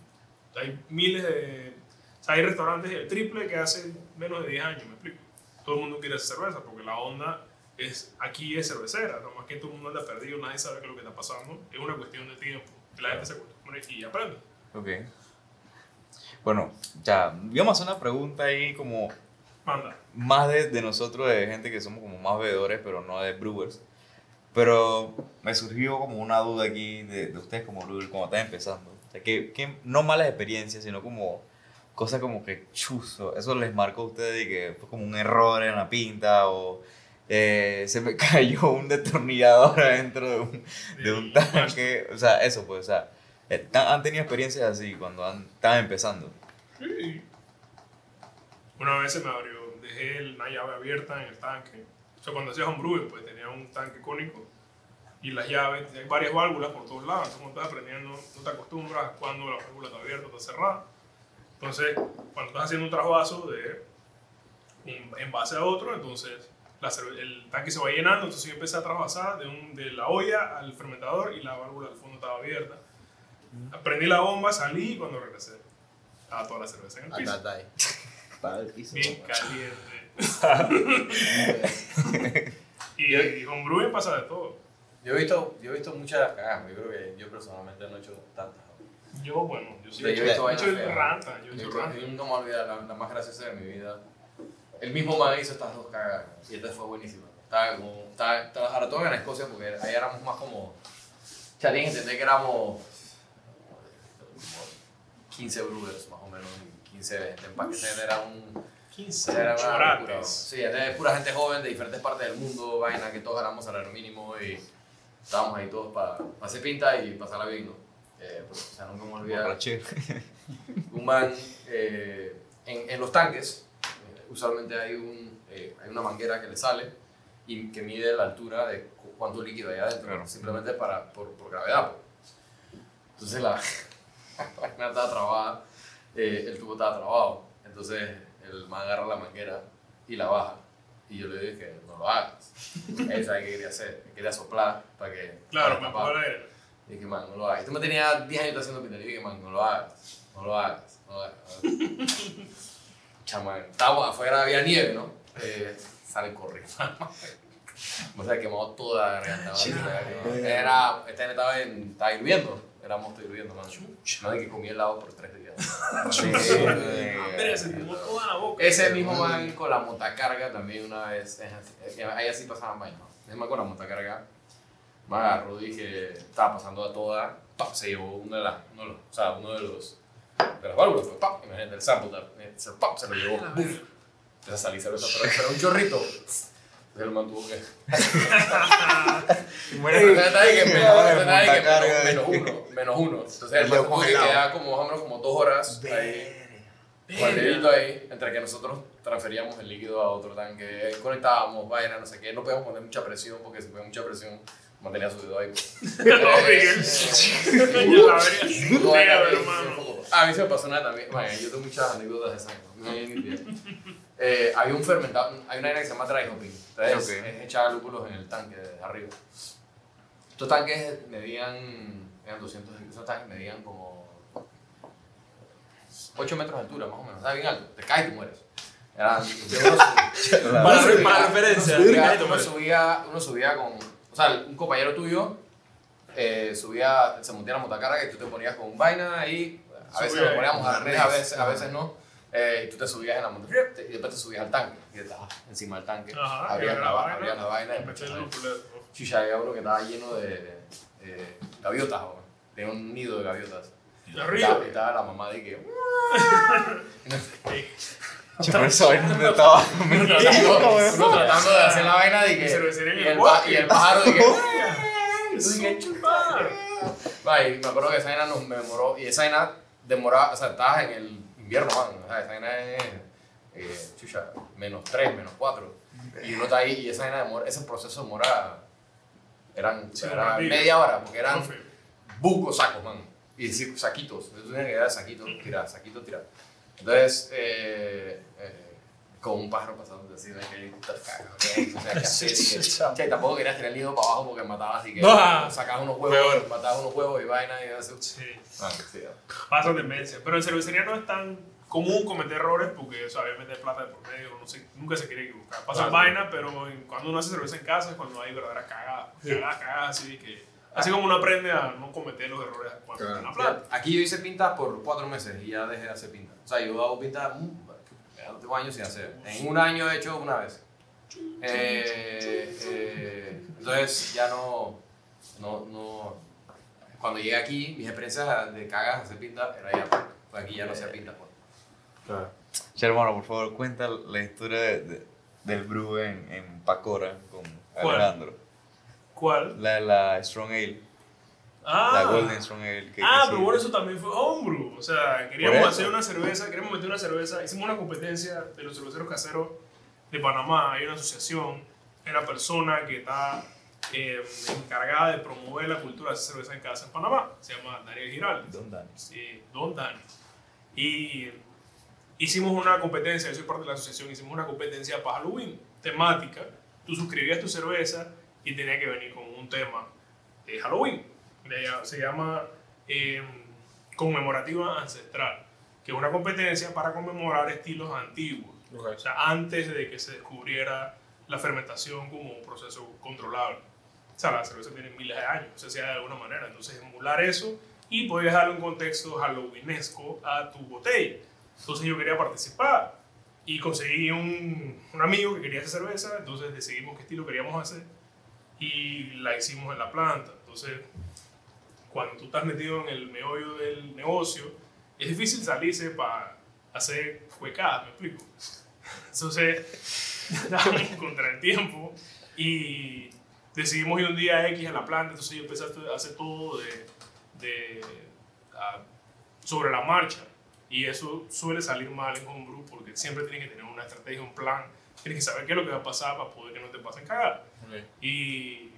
Y hay miles de. O sea, hay restaurantes el triple que hacen menos de 10 años, me explico. Todo el mundo quiere hacer cerveza porque la onda es aquí es cervecera, no más que todo el mundo anda perdido, nadie sabe qué es lo que está pasando. Es una cuestión de tiempo. La gente se acostumbre y aprende. Ok. Bueno, ya, íbamos a hacer una pregunta ahí como Manda. más de, de nosotros, de gente que somos como más bebedores, pero no de brewers. Pero me surgió como una duda aquí de, de ustedes como brewer, como están empezando. O sea, que, que no malas experiencias, sino como cosas como que chuzo. Eso les marcó a ustedes y que fue como un error en la pinta o eh, se me [laughs] cayó un destornillador adentro de un, de un tanque. O sea, eso pues, o sea, han tenido experiencias así cuando han, estaban empezando. Sí. Una vez se me abrió, dejé una llave abierta en el tanque O sea, cuando hacías homebrew, pues tenía un tanque cónico y las llaves, hay varias válvulas por todos lados. Entonces, cuando estás aprendiendo, no te acostumbras cuando la válvula está abierta o está cerrada. Entonces, cuando estás haciendo un trasvaso de un envase a otro, entonces la el tanque se va llenando. Entonces, yo empecé a trasvasar de, un, de la olla al fermentador y la válvula al fondo estaba abierta. Prendí la bomba, salí y cuando regresé, estaba toda la cerveza en el piso. Hasta ahí. [laughs] Para el piso. Bien caliente. [laughs] y, y con brewing pasa de todo. Yo he visto, yo he visto muchas cagadas, yo creo que yo personalmente no he hecho tantas. Yo, bueno, yo sí Yo he he hecho, he hecho ranta, yo he Yo hecho ranta. que nunca me voy a olvidar la, la más graciosa de mi vida. El mismo man hizo estas dos cagadas y esta fue buenísima. Estaba como, estaba, estaba todo en Escocia porque ahí éramos más como, ya tienen que entender que éramos como 15 brewers más o menos, y 15 de empaque. Era un, 15 era una locura. Sí, era pura gente joven de diferentes partes del mundo, vaina que todos ganamos salario mínimo y estábamos ahí todos para hacer pinta y pasarla bien, ¿no? Eh, pues, o sea, nunca me olvidar [laughs] un man eh, en, en los tanques, eh, usualmente hay, un, eh, hay una manguera que le sale y que mide la altura de cu- cuánto líquido hay adentro, Claro. simplemente para, por, por gravedad. pues. Entonces la [laughs] la máquina estaba trabada, eh, el tubo estaba trabado, entonces el man agarra la manguera y la baja. Y yo le dije que no lo hagas. Él sabe qué quería hacer, quería soplar para que... Claro, para me tapar. Y dije, man, no lo hagas. Esto me tenía 10 años haciendo pintura. Y dije, man, no lo hagas. No lo hagas. No lo hagas. [laughs] Chamán. Estábamos afuera, había nieve, ¿no? Eh, sale corriendo. [laughs] o sea, quemado toda la garganta. Era, esta estaba, en, estaba hirviendo. Era mosto hirviendo, man. No de que comí helado por tres días. [laughs] Andrea, se tomó toda la boca. Ese mismo man con la montacarga también una vez, así, eh, ahí así pasaban vainas. Ese man con la montacarga me agarró y que estaba pasando a toda, ¡pap! se llevó uno de, las, uno de los, o sea, uno de los, de las válvulas, pues, ¡pap! imagínate el sample, eh, se, ¡pap! se lo llevó. Empieza a salir cerveza, pero, pero un chorrito. Entonces el man tuvo que... Entonces menos, ahí que menos, menos uno, menos uno. Entonces el man tuvo que quedar como más o menos como dos horas ahí. Con el ahí, entre que nosotros transferíamos el líquido a otro tanque, conectábamos, vaina, no sé qué, no podíamos poner mucha presión porque si ponía mucha presión mantenía su dedo ahí. [laughs] Ah, [laughs] a mí se me pasó una también, bueno, yo tengo muchas anécdotas de esa, ¿no? Muy nítidas. Eh, Había un fermentado, hay una vaina que se llama dry hopping, entonces Ok. es echar lúpulos en el tanque de arriba. Estos tanques medían, eran 200, esos tanques medían como 8 metros de altura, más o menos. Está bien alto. Te caes y te mueres. Eran, yo uno [laughs] subía- Para, uno subía- para referencia. uno subía- uno subía, uno subía con. O sea, un compañero tuyo eh, subía, se montía la motacarga y tú te ponías con un vaina ahí. A veces nos poníamos ahí. arnés, a veces, a veces no. Eh, y tú te subías en la motacarga y después te subías al tanque. Y estabas encima del tanque. Ajá, abrías, la, la va- vaina, abrías la vaina y. Chucha, había uno que estaba lleno de gaviotas. Tenía un nido de gaviotas. De Y arriba. estaba, y estaba la mamá de que. [laughs] Che, pero esa vaina no estaba. [laughs] uno, tratando, uno tratando de hacer la vaina de que. Cervecería en y, el y el pájaro de que. Va, y me acuerdo que esa vaina nos me demoró. Y esa vaina demoraba. O sea, estabas en el invierno, man. O sea, esa vaina es. Eh, chucha, menos 3, menos 4. Y uno está ahí y esa vaina demora. Ese proceso demora. Eran Sí, era media hora, porque eran bucos sacos, man. Y decir saquitos. Entonces tú tienes que dar saquitos, tirar, saquitos, tirar. Entonces, eh, eh, con un pájaro pasando así, de que te cagas, ¿ok? O sea, ¿qué hacer? Y que- che, tampoco querías tirar el nido para abajo porque matabas así que Ah. sacabas unos huevos, matabas unos huevos y vaina y eso. Sí. Ah, sí. Pasa tendencia. Pero en cervecería no es tan común cometer errores porque, o sea, obviamente hay plata de por medio, uno se- nunca se quiere equivocar. Pasan Claro. vainas, pero en- cuando uno hace cerveza en casa es cuando hay verdaderas cagadas. Cagadas, cagadas, así que. Así como uno aprende a no cometer los errores cuando Claro. tiene la plata. Aquí yo hice pintas por cuatro meses y ya dejé de hacer pintas. O sea, yo hago pintas, tengo años sin hacer. En un año he hecho una vez. Eh, eh, entonces ya no, no, no, cuando llegué aquí, mis experiencias de cagas hacer pintas era ya, pues aquí ya no hacía pintas. Pues. Che, hermano, por favor, cuenta la historia de- de- del brew en, en Pacora con ¿Cuál? Alejandro. ¿Cuál? La, la Strong Ale. Ah, La Golden Strong Ale. que- ah pero bueno, eso también fue homebrew. O sea, queríamos hacer una cerveza, queríamos meter una cerveza. Hicimos una competencia de los cerveceros caseros de Panamá. Hay una asociación es la persona que está eh, encargada de promover la cultura de cerveza en casa en Panamá. Se llama Daniel Giraldes. Don Dani. Sí, Don Dani. Y hicimos una competencia, yo soy parte de la asociación, hicimos una competencia para Halloween, temática. Tú suscribías tu cerveza y tenía que venir con un tema de Halloween. De- Se llama eh, Conmemorativa Ancestral, que es una competencia para conmemorar estilos antiguos. O sea, antes de que se descubriera la fermentación como un proceso controlable. O sea, la cerveza tiene miles de años, se hacía de alguna manera. Entonces, emular eso y podías darle un contexto halloweenesco a tu botella. Entonces, yo quería participar y conseguí un, un amigo que quería hacer cerveza. Entonces, decidimos qué estilo queríamos hacer y la hicimos en la planta. Entonces, cuando tú estás metido en el meollo del negocio, es difícil salirse para hacer huecadas, ¿me explico? [laughs] Entonces, [laughs] estábamos contra el tiempo y decidimos ir un día X a la planta, entonces yo empecé a hacer todo de, de, ah, sobre la marcha. Y eso suele salir mal en homebrew porque siempre tienes que tener una estrategia, un plan, tienes que saber qué es lo que va a pasar para poder que no te pasen cagadas. Y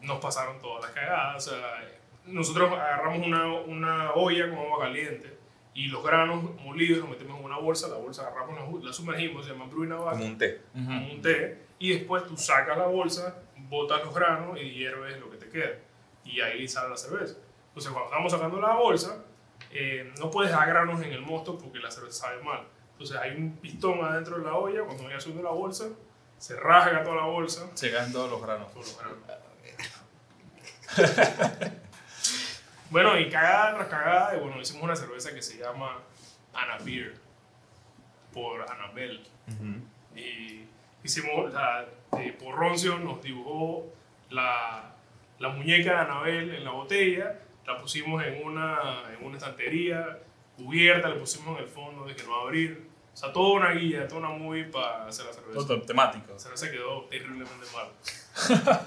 nos pasaron todas las cagadas. O sea, nosotros agarramos una, una olla con agua caliente y los granos molidos los metemos en una bolsa, la bolsa agarramos, la, la sumergimos, se llama Como base, un té. como un té, y después tú sacas la bolsa, botas los granos y hierves lo que te queda. Y ahí sale la cerveza. Entonces, cuando estamos sacando la bolsa, eh, no puedes dejar granos en el mosto porque la cerveza sabe mal. Entonces, hay un pistón adentro de la olla, cuando vaya subiendo la bolsa, se rasga toda la bolsa, Se caen todos los granos. todos los granos. [laughs] bueno, y cagada tras cagada, y bueno, hicimos una cerveza que se llama Anna Beer, por Annabelle. Y hicimos, la, eh, por Roncio nos dibujó la, la muñeca de Annabelle en la botella, la pusimos en una, en una estantería cubierta, le pusimos en el fondo de que no va a abrir. O sea, toda una guía, toda una movie para hacer la cerveza. Todo temático. La cerveza quedó terriblemente mal.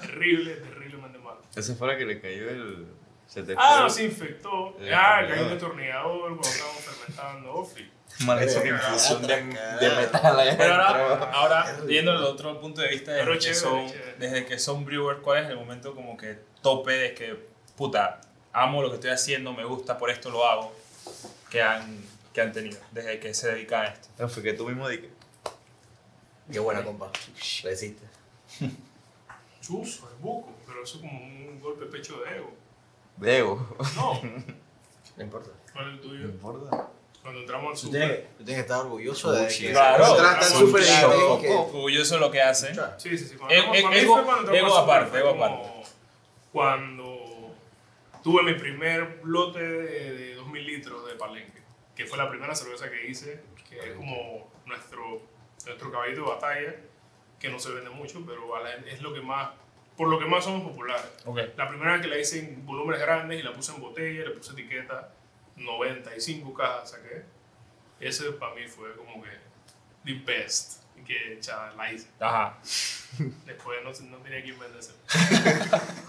[laughs] Terrible, terriblemente mal. Esa fue la que le cayó el. Se te Ah, fue. se infectó. Ah, cayó un destornillador cuando estábamos fermentando. Oh, fi. Maldita Otra infusión de, de metal allá Pero ahora, ahora viendo el otro punto de vista, desde, Pero que, chévere, son, chévere. desde que son brewers, ¿cuál es el momento como que tope de que, puta, amo lo que estoy haciendo, me gusta, por esto lo hago, que han, que han tenido desde que se dedican a esto? Fue que tú mismo dije. Qué buena, compa. Lo hiciste. [laughs] Chuzo, el buco. Pero eso es como un golpe de pecho de ego. Debo. No. [laughs] No importa. ¿Cuál es el No tuyo? importa. Cuando entramos al Tú tienes, super. que- tú tienes que estar orgulloso de Sí, que claro. Claro. super que- Orgulloso de lo que hace. Sí, sí, sí. Cuando Ego- entramos- para mí ego- ego al super, aparte, ego como aparte. Cuando tuve mi primer lote de, de 2000 litros de Palenque, que fue la primera cerveza que hice, que es como nuestro, nuestro caballito de batalla, que no se vende mucho, pero es lo que más, por lo que más somos populares. Ok. La primera vez que la hice en volúmenes grandes y la puse en botella, le puse etiqueta, 95 cajas saqué. Ese para mí fue como que the best que cha, la hice. Ajá. Después no, no tenía quien venderse. [laughs]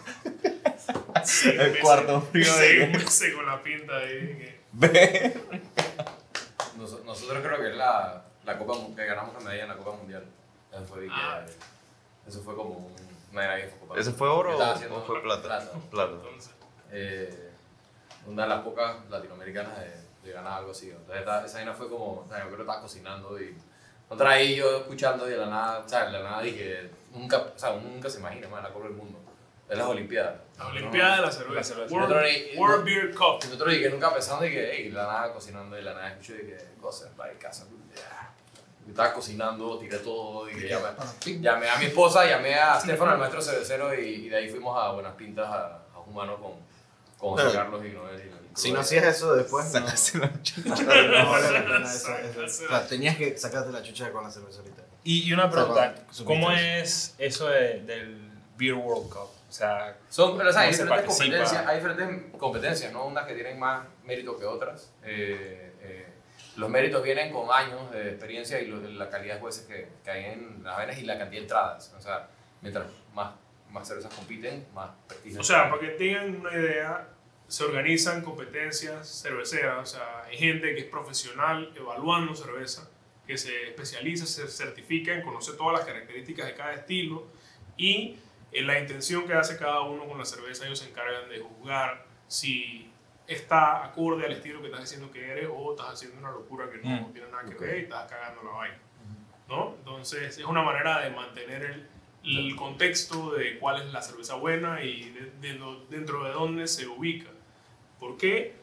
El cuarto frío de meses con la pinta ahí. que- Ve. Nos- nosotros creo que es la, la Copa que ganamos la medalla en la Copa Mundial. Eso fue, de que- Ah. eso fue como un- Copa ¿Ese fue oro o fue plata? plata. Plata. Entonces, Eh, una de las pocas latinoamericanas de, de ganar algo así. Entonces esta- esa vaina fue como, o sea, yo creo que estaba cocinando y otra ahí yo escuchando y de la nada, o sea, de la nada dije, nunca, o sea, uno nunca se imagina más la Copa del Mundo. Es las Olimpiadas. la Olimpiada de la cerveza. La cerveza. World, World Beer Cup. Y nosotros dije, nunca pensando y que, hey, la nada cocinando y la nada escucho y que, cosas, para casa. ya. Yo estaba cocinando, tiré todo y llamé, llamé a mi esposa, llamé a Stefano, el maestro cervecero, y, y de ahí fuimos a Buenas Pintas, a, a Humano con, con José. Carlos y Noel. y- Si no hacías eso después, no, Sacaste la chucha. no vale la pena eso. Eso. la- O sea, tenías que sacarte la chucha con la cerveza ahorita. Y, y una pregunta, ¿cómo es eso de- del Beer World Cup? O sea, Son, pero, o sea, hay ¿Cómo se diferentes competencias, hay diferentes competencias, ¿no? Unas que tienen más mérito que otras. Eh, eh, los méritos vienen con años de experiencia y lo- la calidad de jueces que, que hay en las venas y la cantidad de entradas. O sea, mientras más, más cervezas compiten, más prestigio. O sea, para que tengan una idea, se organizan competencias cerveceras. O sea, hay gente que es profesional evaluando cerveza que se especializa, se certifica en conocer todas las características de cada estilo y en la intención que hace cada uno con la cerveza, ellos se encargan de juzgar si está acorde al estilo que estás diciendo que eres o estás haciendo una locura que no Mm. tiene nada que Ok. ver y estás cagando la vaina. ¿no? Entonces es una manera de mantener el, el contexto de cuál es la cerveza buena y de- de dentro de dónde se ubica. ¿Por qué?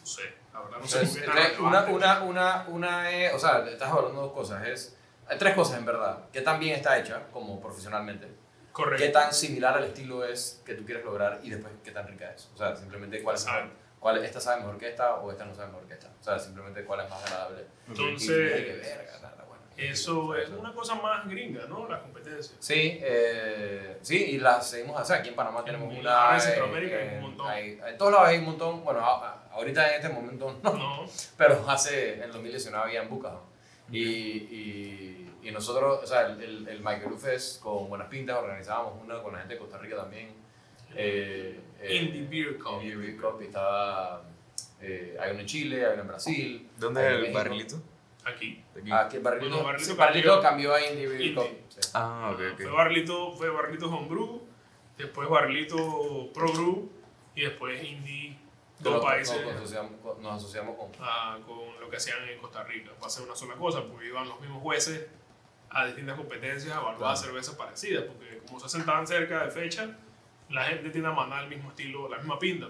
No sé, la verdad no sé tan entonces, una, una, una, una es, o sea, estás hablando de dos cosas. Es, hay tres cosas en verdad. ¿Qué tan bien está hecha, como profesionalmente? Correcto. ¿Qué tan similar al estilo es que tú quieres lograr? Y después, ¿qué tan rica es? O sea, simplemente cuál es mejor. ¿Cuál, esta sabe mejor que esta o esta no sabe mejor que esta? O sea, simplemente cuál es más agradable. Entonces, Y, y, que verga, está bueno. Eso es una cosa más gringa, ¿no? La competencia. Sí, eh, sí, y las seguimos haciendo. Aquí en Panamá tenemos En- una. en Centroamérica hay un en- montón. hay- en todos lados hay un montón. Bueno, a- ahorita en este momento no, No, [laughs] pero hace, en el 2019 había en Bucas. Y, y, y nosotros, o sea, el, el, el Michael Fest con Buenas Pintas organizábamos una con la gente de Costa Rica también. Eh, eh, Indie Beer Cup. Indie Beer Cup, y estaba. eh, hay uno en Chile, hay uno en Brasil. ¿Dónde es en el México. barrilito? aquí. Aquí. Ah, que Barrilito, Bueno, Barrilito sí, Barrilito cambió- cambió a Indie Beer Indie. Cup. sí. Ah, ok, Fue ok. Barlito, fue Barlito Homebrew, después Barlito Pro Brew y después Indie, dos Pero países Nos, asociamos, con- nos asociamos con. ah, con lo que hacían en Costa Rica. Va a ser una sola cosa, porque iban los mismos jueces a distintas competencias a evaluar Claro. cervezas parecidas, porque como se tan cerca de fecha, la gente tiende a mandar el mismo estilo, la misma pinta.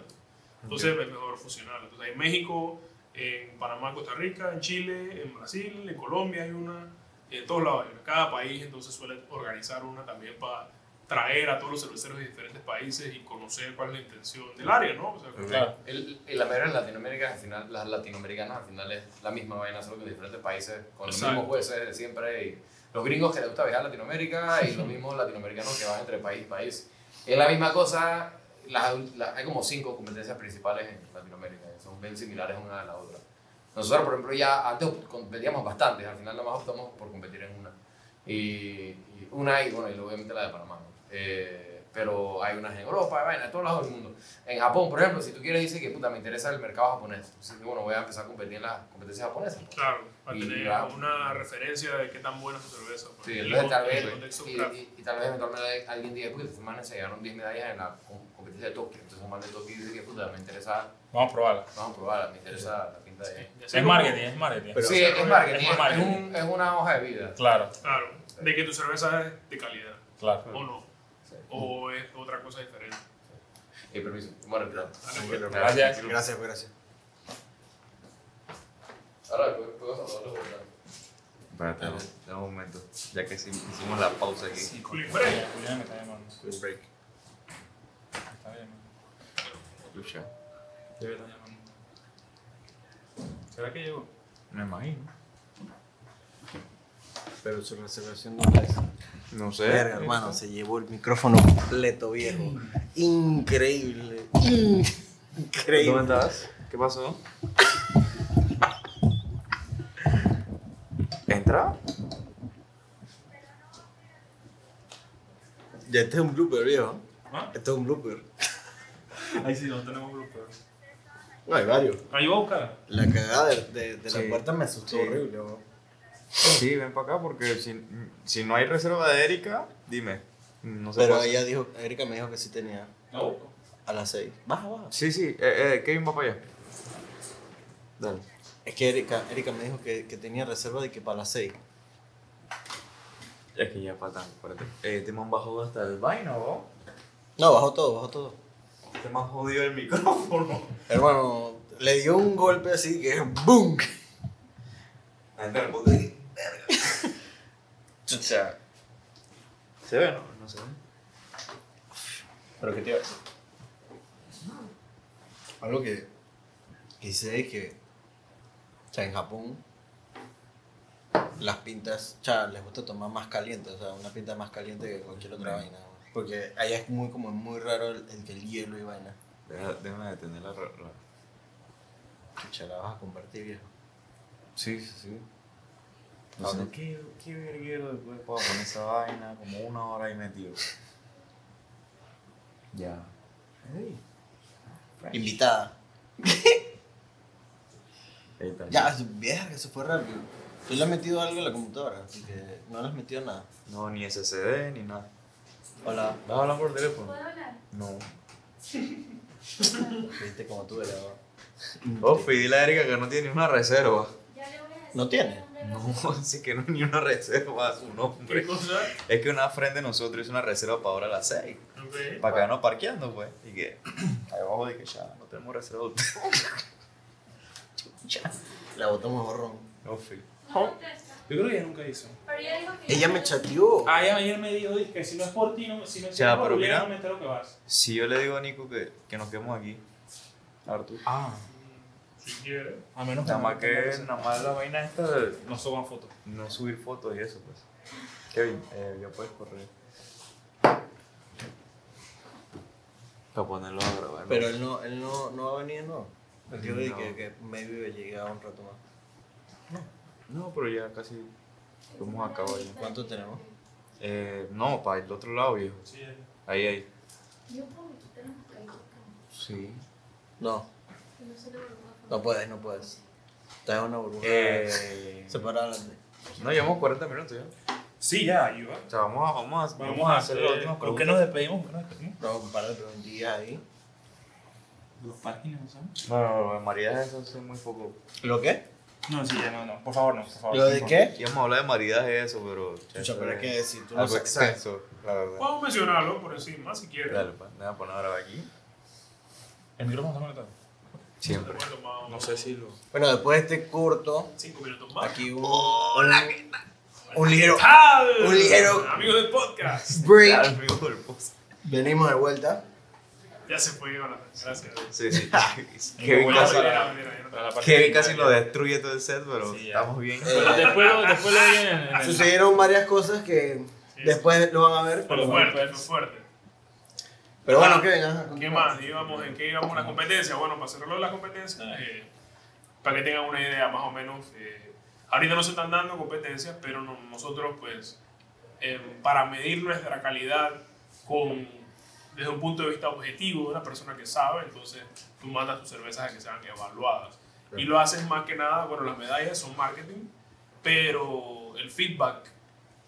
Entonces es mejor fusionar. Entonces hay en México, en Panamá, Costa Rica, en Chile, en Brasil, en Colombia hay una, en todos lados. En cada país entonces suele organizar una también para traer a todos los cerveceros de diferentes países y conocer cuál es la intención del área, ¿no? O sea, Claro. El, el, la mayoría de Latinoamérica, al final, las latinoamericanas al final es la misma vaina, solo que en diferentes países, con los Exacto. mismos jueces de siempre. Y los gringos que les gusta viajar a Latinoamérica y los [laughs] mismos latinoamericanos que van entre país y país. Es la misma cosa, las, las- hay como cinco competencias principales en Latinoamérica, son bien similares una a la otra. Nosotros, por ejemplo, ya antes competíamos bastantes, al final nada más optamos por competir en una. Y, y una y, bueno, y obviamente la de Panamá. ¿no? Eh, pero hay unas en Europa, hay vainas en todos lados del mundo. En Japón, por ejemplo, si tú quieres decir que puta, me interesa el mercado japonés, entonces, bueno, voy a empezar a competir en las competencias japonesas. Claro, para Y tener una referencia de qué tan buena es tu cerveza. pues, Sí, y entonces tal vez, y, y- y tal vez eventualmente alguien diga, puta, estos manes se llevaron 10 medallas en la com- competencia de Tokio. Entonces un man de Tokio dice que puta, me interesa, Vamos a probarla. vamos a probarla, me interesa la pinta de... Es como- marketing, es marketing. Pero- sí, o sea, es marketing, es es, marketing. es un- es una hoja de vida. Claro, Claro, de que tu cerveza es de calidad, claro. o no, Sí. O es otra cosa diferente. Y permiso, bueno, claro. Pues. Gracias. Gracias, gracias. Ahora, ¿puedo- saludarlo? Espérate, dame un momento. Ya que sí- hicimos la pausa aquí. Sí, Julián, Julián Julián me está llamando. Quick break. Me está llamando. Escucha. Debe estar llamando. ¿Será que llegó? Me imagino. Pero su reservación no es. No sé. Verga, hermano, se llevó el micrófono completo, viejo. Increíble. Increíble. ¿Dónde estás? ¿Qué pasó? ¿Entra? Ya este es un blooper, viejo. ¿Ah? Este es un blooper. Ahí sí, no tenemos grupo. No, hay varios. Ahí voy a buscar. La cagada de, de, de Sí. la puerta me asustó Sí. horrible, bro. Sí, ven para acá porque si, si no hay reserva de Erika, dime. No se Pero ella dijo, Erika me dijo que sí tenía busco. a las 6. Baja, baja. Sí, sí. Eh, eh, Kevin va para allá. Dale. Es que Erika, Erika me dijo que, que tenía reserva de que para las 6. Es que ya faltan, espérate. Eh, te me han bajado hasta el vaino, ¿no? No, bajó todo, bajó todo. Te me han jodido el micrófono. Hermano, le dio un golpe así que ¡boom! Verga. ¿Se ve, no? No se ve. Pero que te iba a decir. Algo que, que sé es que, o sea, en Japón, las pintas, o sea, les gusta tomar más caliente, o sea, una pinta más caliente que cualquier otra vaina. Porque allá es muy, como muy raro el, el que el hielo y vaina. Deja, déjame detener la, la... Chucha, la vas a convertir, viejo. Sí, sí, sí. ¿A No sé qué, qué verguero después para poner esa vaina, como una hora y metido. Ya. Hey. Invitada. [laughs] Ya, verga, se fue rápido. ¿Tú le has metido algo en la computadora? Porque no le has metido nada. No, ni SSD ni nada. Hola. ¿Vas a hablar por teléfono? ¿Puedo hablar? No. [laughs] Viste cómo tú. Oh, y dile a Erika que no tiene ni una reserva. Ya le voy a decir. ¿No tiene? De No, [laughs] así que no ni una reserva a su ¿Qué nombre. cosa? Es que una friend de nosotros hizo una reserva para ahora a las 6. Ok. Para quedarnos parqueando, pues. Y que [clears throat] ahí abajo de que ya no tenemos reserva. [laughs] La botamos borrón. No, fui. No. Yo creo que ella nunca hizo. Pero ella dijo que Ella me chateó. Ah, ella ayer me dijo que si no es por ti, no, si no es Ya, por mira. no me entero que vas. Si yo le digo a Nico que, que nos quedemos aquí, Artur. Ah, Si a menos Nada más que nada más la vaina esta de no suban fotos. no subir fotos y eso, pues. Kevin, eh, ya puedes correr. Para ponerlo a grabar. ¿no? Pero él no, él no, no va a venir, ¿no? Él dijo de No. que, que maybe llegaba un rato más. No, pero ya casi a ya. ¿Cuánto tenemos? Eh, no, para el otro lado, viejo. Sí. Ahí, ahí. Yo puedo quitar los traídos. Sí. No, Que no se a no puedes, no puedes. Estás en una burbuja Eh, separada. no, llevamos 40 minutos ya. Sí, ya, Iva. O sea, vamos a, vamos a, vamos a hacer las últimas ¿Con qué nos despedimos? ¿Con qué nos despedimos? No, para de preguntar ahí. Los parkings, ¿no? No, no, no, de maridaje eso es muy poco. ¿Lo qué? No, sí, ya, no, no. Por favor, no, por favor. ¿Lo de qué? Íbamos a hablar de maridaje eso, pero... Chucha, pero es que si tú no Algo sabes. extenso, la verdad. Podemos mencionarlo por encima si quieres. Dale, pues, déjame poner ahora aquí. ¿El micrófono está conectado? Siempre. No sé si lo... Bueno, después de este corto, Cinco minutos más. aquí un. Hola, Un ligero. Un ligero- Amigos del podcast. break. Claro, amigo del post. Venimos de vuelta. Ya se fue, Jonathan. Gracias. Sí, sí. [laughs] [laughs] Kevin casi, Kevin casi lo destruye todo el set, pero Sí, estamos bien. Pero después lo, después lo oyen en, en el... Sucedieron varias cosas que Sí, después lo van a ver. Fue Pero, fuerte, fue fuerte. Pero bueno, ¿Qué continúa. más? Íbamos, ¿En qué íbamos a la competencia? Bueno, para cerrarlo de la competencia, eh, para que tengan una idea más o menos, eh, ahorita no se están dando competencias, pero no- nosotros pues, eh, para medir nuestra calidad con, desde un punto de vista objetivo de una persona que sabe, entonces tú mandas tus cervezas a que sean evaluadas. Y lo haces más que nada, bueno, las medallas son marketing, pero el feedback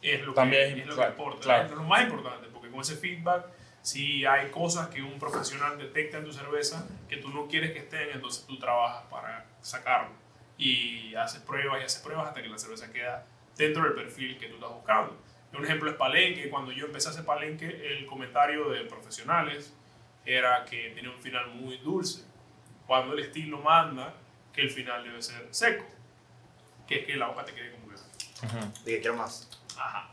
es lo También que, es es lo que importa, claro. es lo más importante, porque con ese feedback, si hay cosas que un profesional detecta en tu cerveza que tú no quieres que estén, entonces tú trabajas para sacarlo y haces pruebas y haces pruebas hasta que la cerveza queda dentro del perfil que tú estás buscando. Un ejemplo es Palenque. Cuando yo empecé a hacer Palenque, el comentario de profesionales era que tenía un final muy dulce, cuando el estilo manda que el final debe ser seco, que es que la hoja te quede como que Dije, quiero más. Ajá.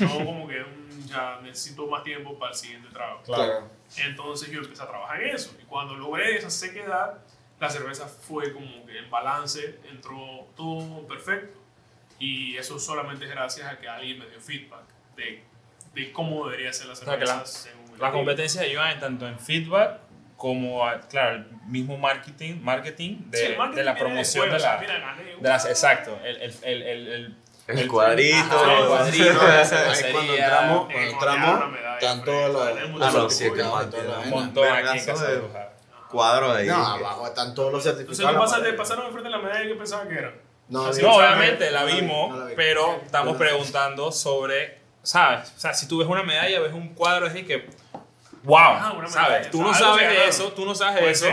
No como que ya necesito más tiempo para el siguiente trabajo. Claro. Entonces yo empecé a trabajar en eso. Y cuando logré esa sequedad, la cerveza fue como que en balance, entró todo perfecto. Y eso solamente es gracias a que alguien me dio feedback de, de cómo debería ser la sea, que cerveza la- según el La estilo. competencia iba en tanto en feedback como, a- claro, el mismo marketing, marketing de, Sí, el marketing de la promoción después, de o sea, la... mira, gané, De las, wow. exacto, el, el, el, el, el- El cuadrito. Ajá, el cuadrito, cuando entramos, cuando entramos, están todos los, Ah, no, sí, certificados un montón aquí. Cuadro ahí. No, abajo están todos los certificados. Entonces pasaron enfrente de la medalla que pensaba que era. No, Así obviamente la vimos, no la vi. pero estamos preguntando sobre, ¿sabes? O sea, si tú ves una medalla, ves un cuadro, de que, wow, Ah, una ¿sabes? medalla, Tú no sabes de eso, tú no sabes de eso,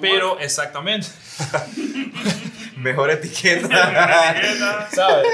pero exactamente, [laughs] Mejor etiqueta. Etiqueta. ¿sabes?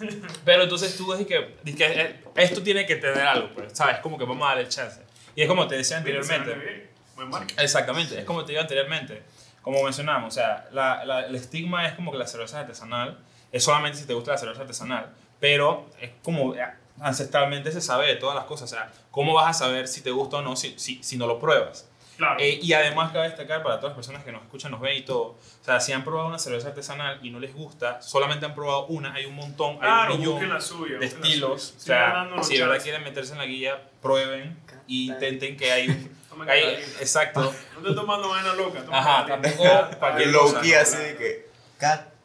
[laughs] Pero entonces tú ves que, dices que eh, esto tiene que tener algo, pues, ¿sabes? Como que vamos a darle chance. Y es como te decía anteriormente. Buen. Exactamente, es como te digo anteriormente, como mencionamos, o sea, la, la- el estigma es como que la cerveza artesanal es solamente si te gusta la cerveza artesanal, pero es como eh, ancestralmente se sabe de todas las cosas, o sea, ¿cómo vas a saber si te gusta o no si, si, si no lo pruebas? Claro. Eh, y además cabe destacar para todas las personas que nos escuchan, nos ven y todo, o sea, si han probado una cerveza artesanal y no les gusta, solamente han probado una, hay un montón, hay Claro, un millón la suya. de busquen la estilos, suya. o sea, si de verdad quieren meterse en la guía, prueben y intenten que hay un... [laughs] Hay- exacto. No te tomando vaina loca. toma Ajá, tampoco [laughs] cualquier key así de que.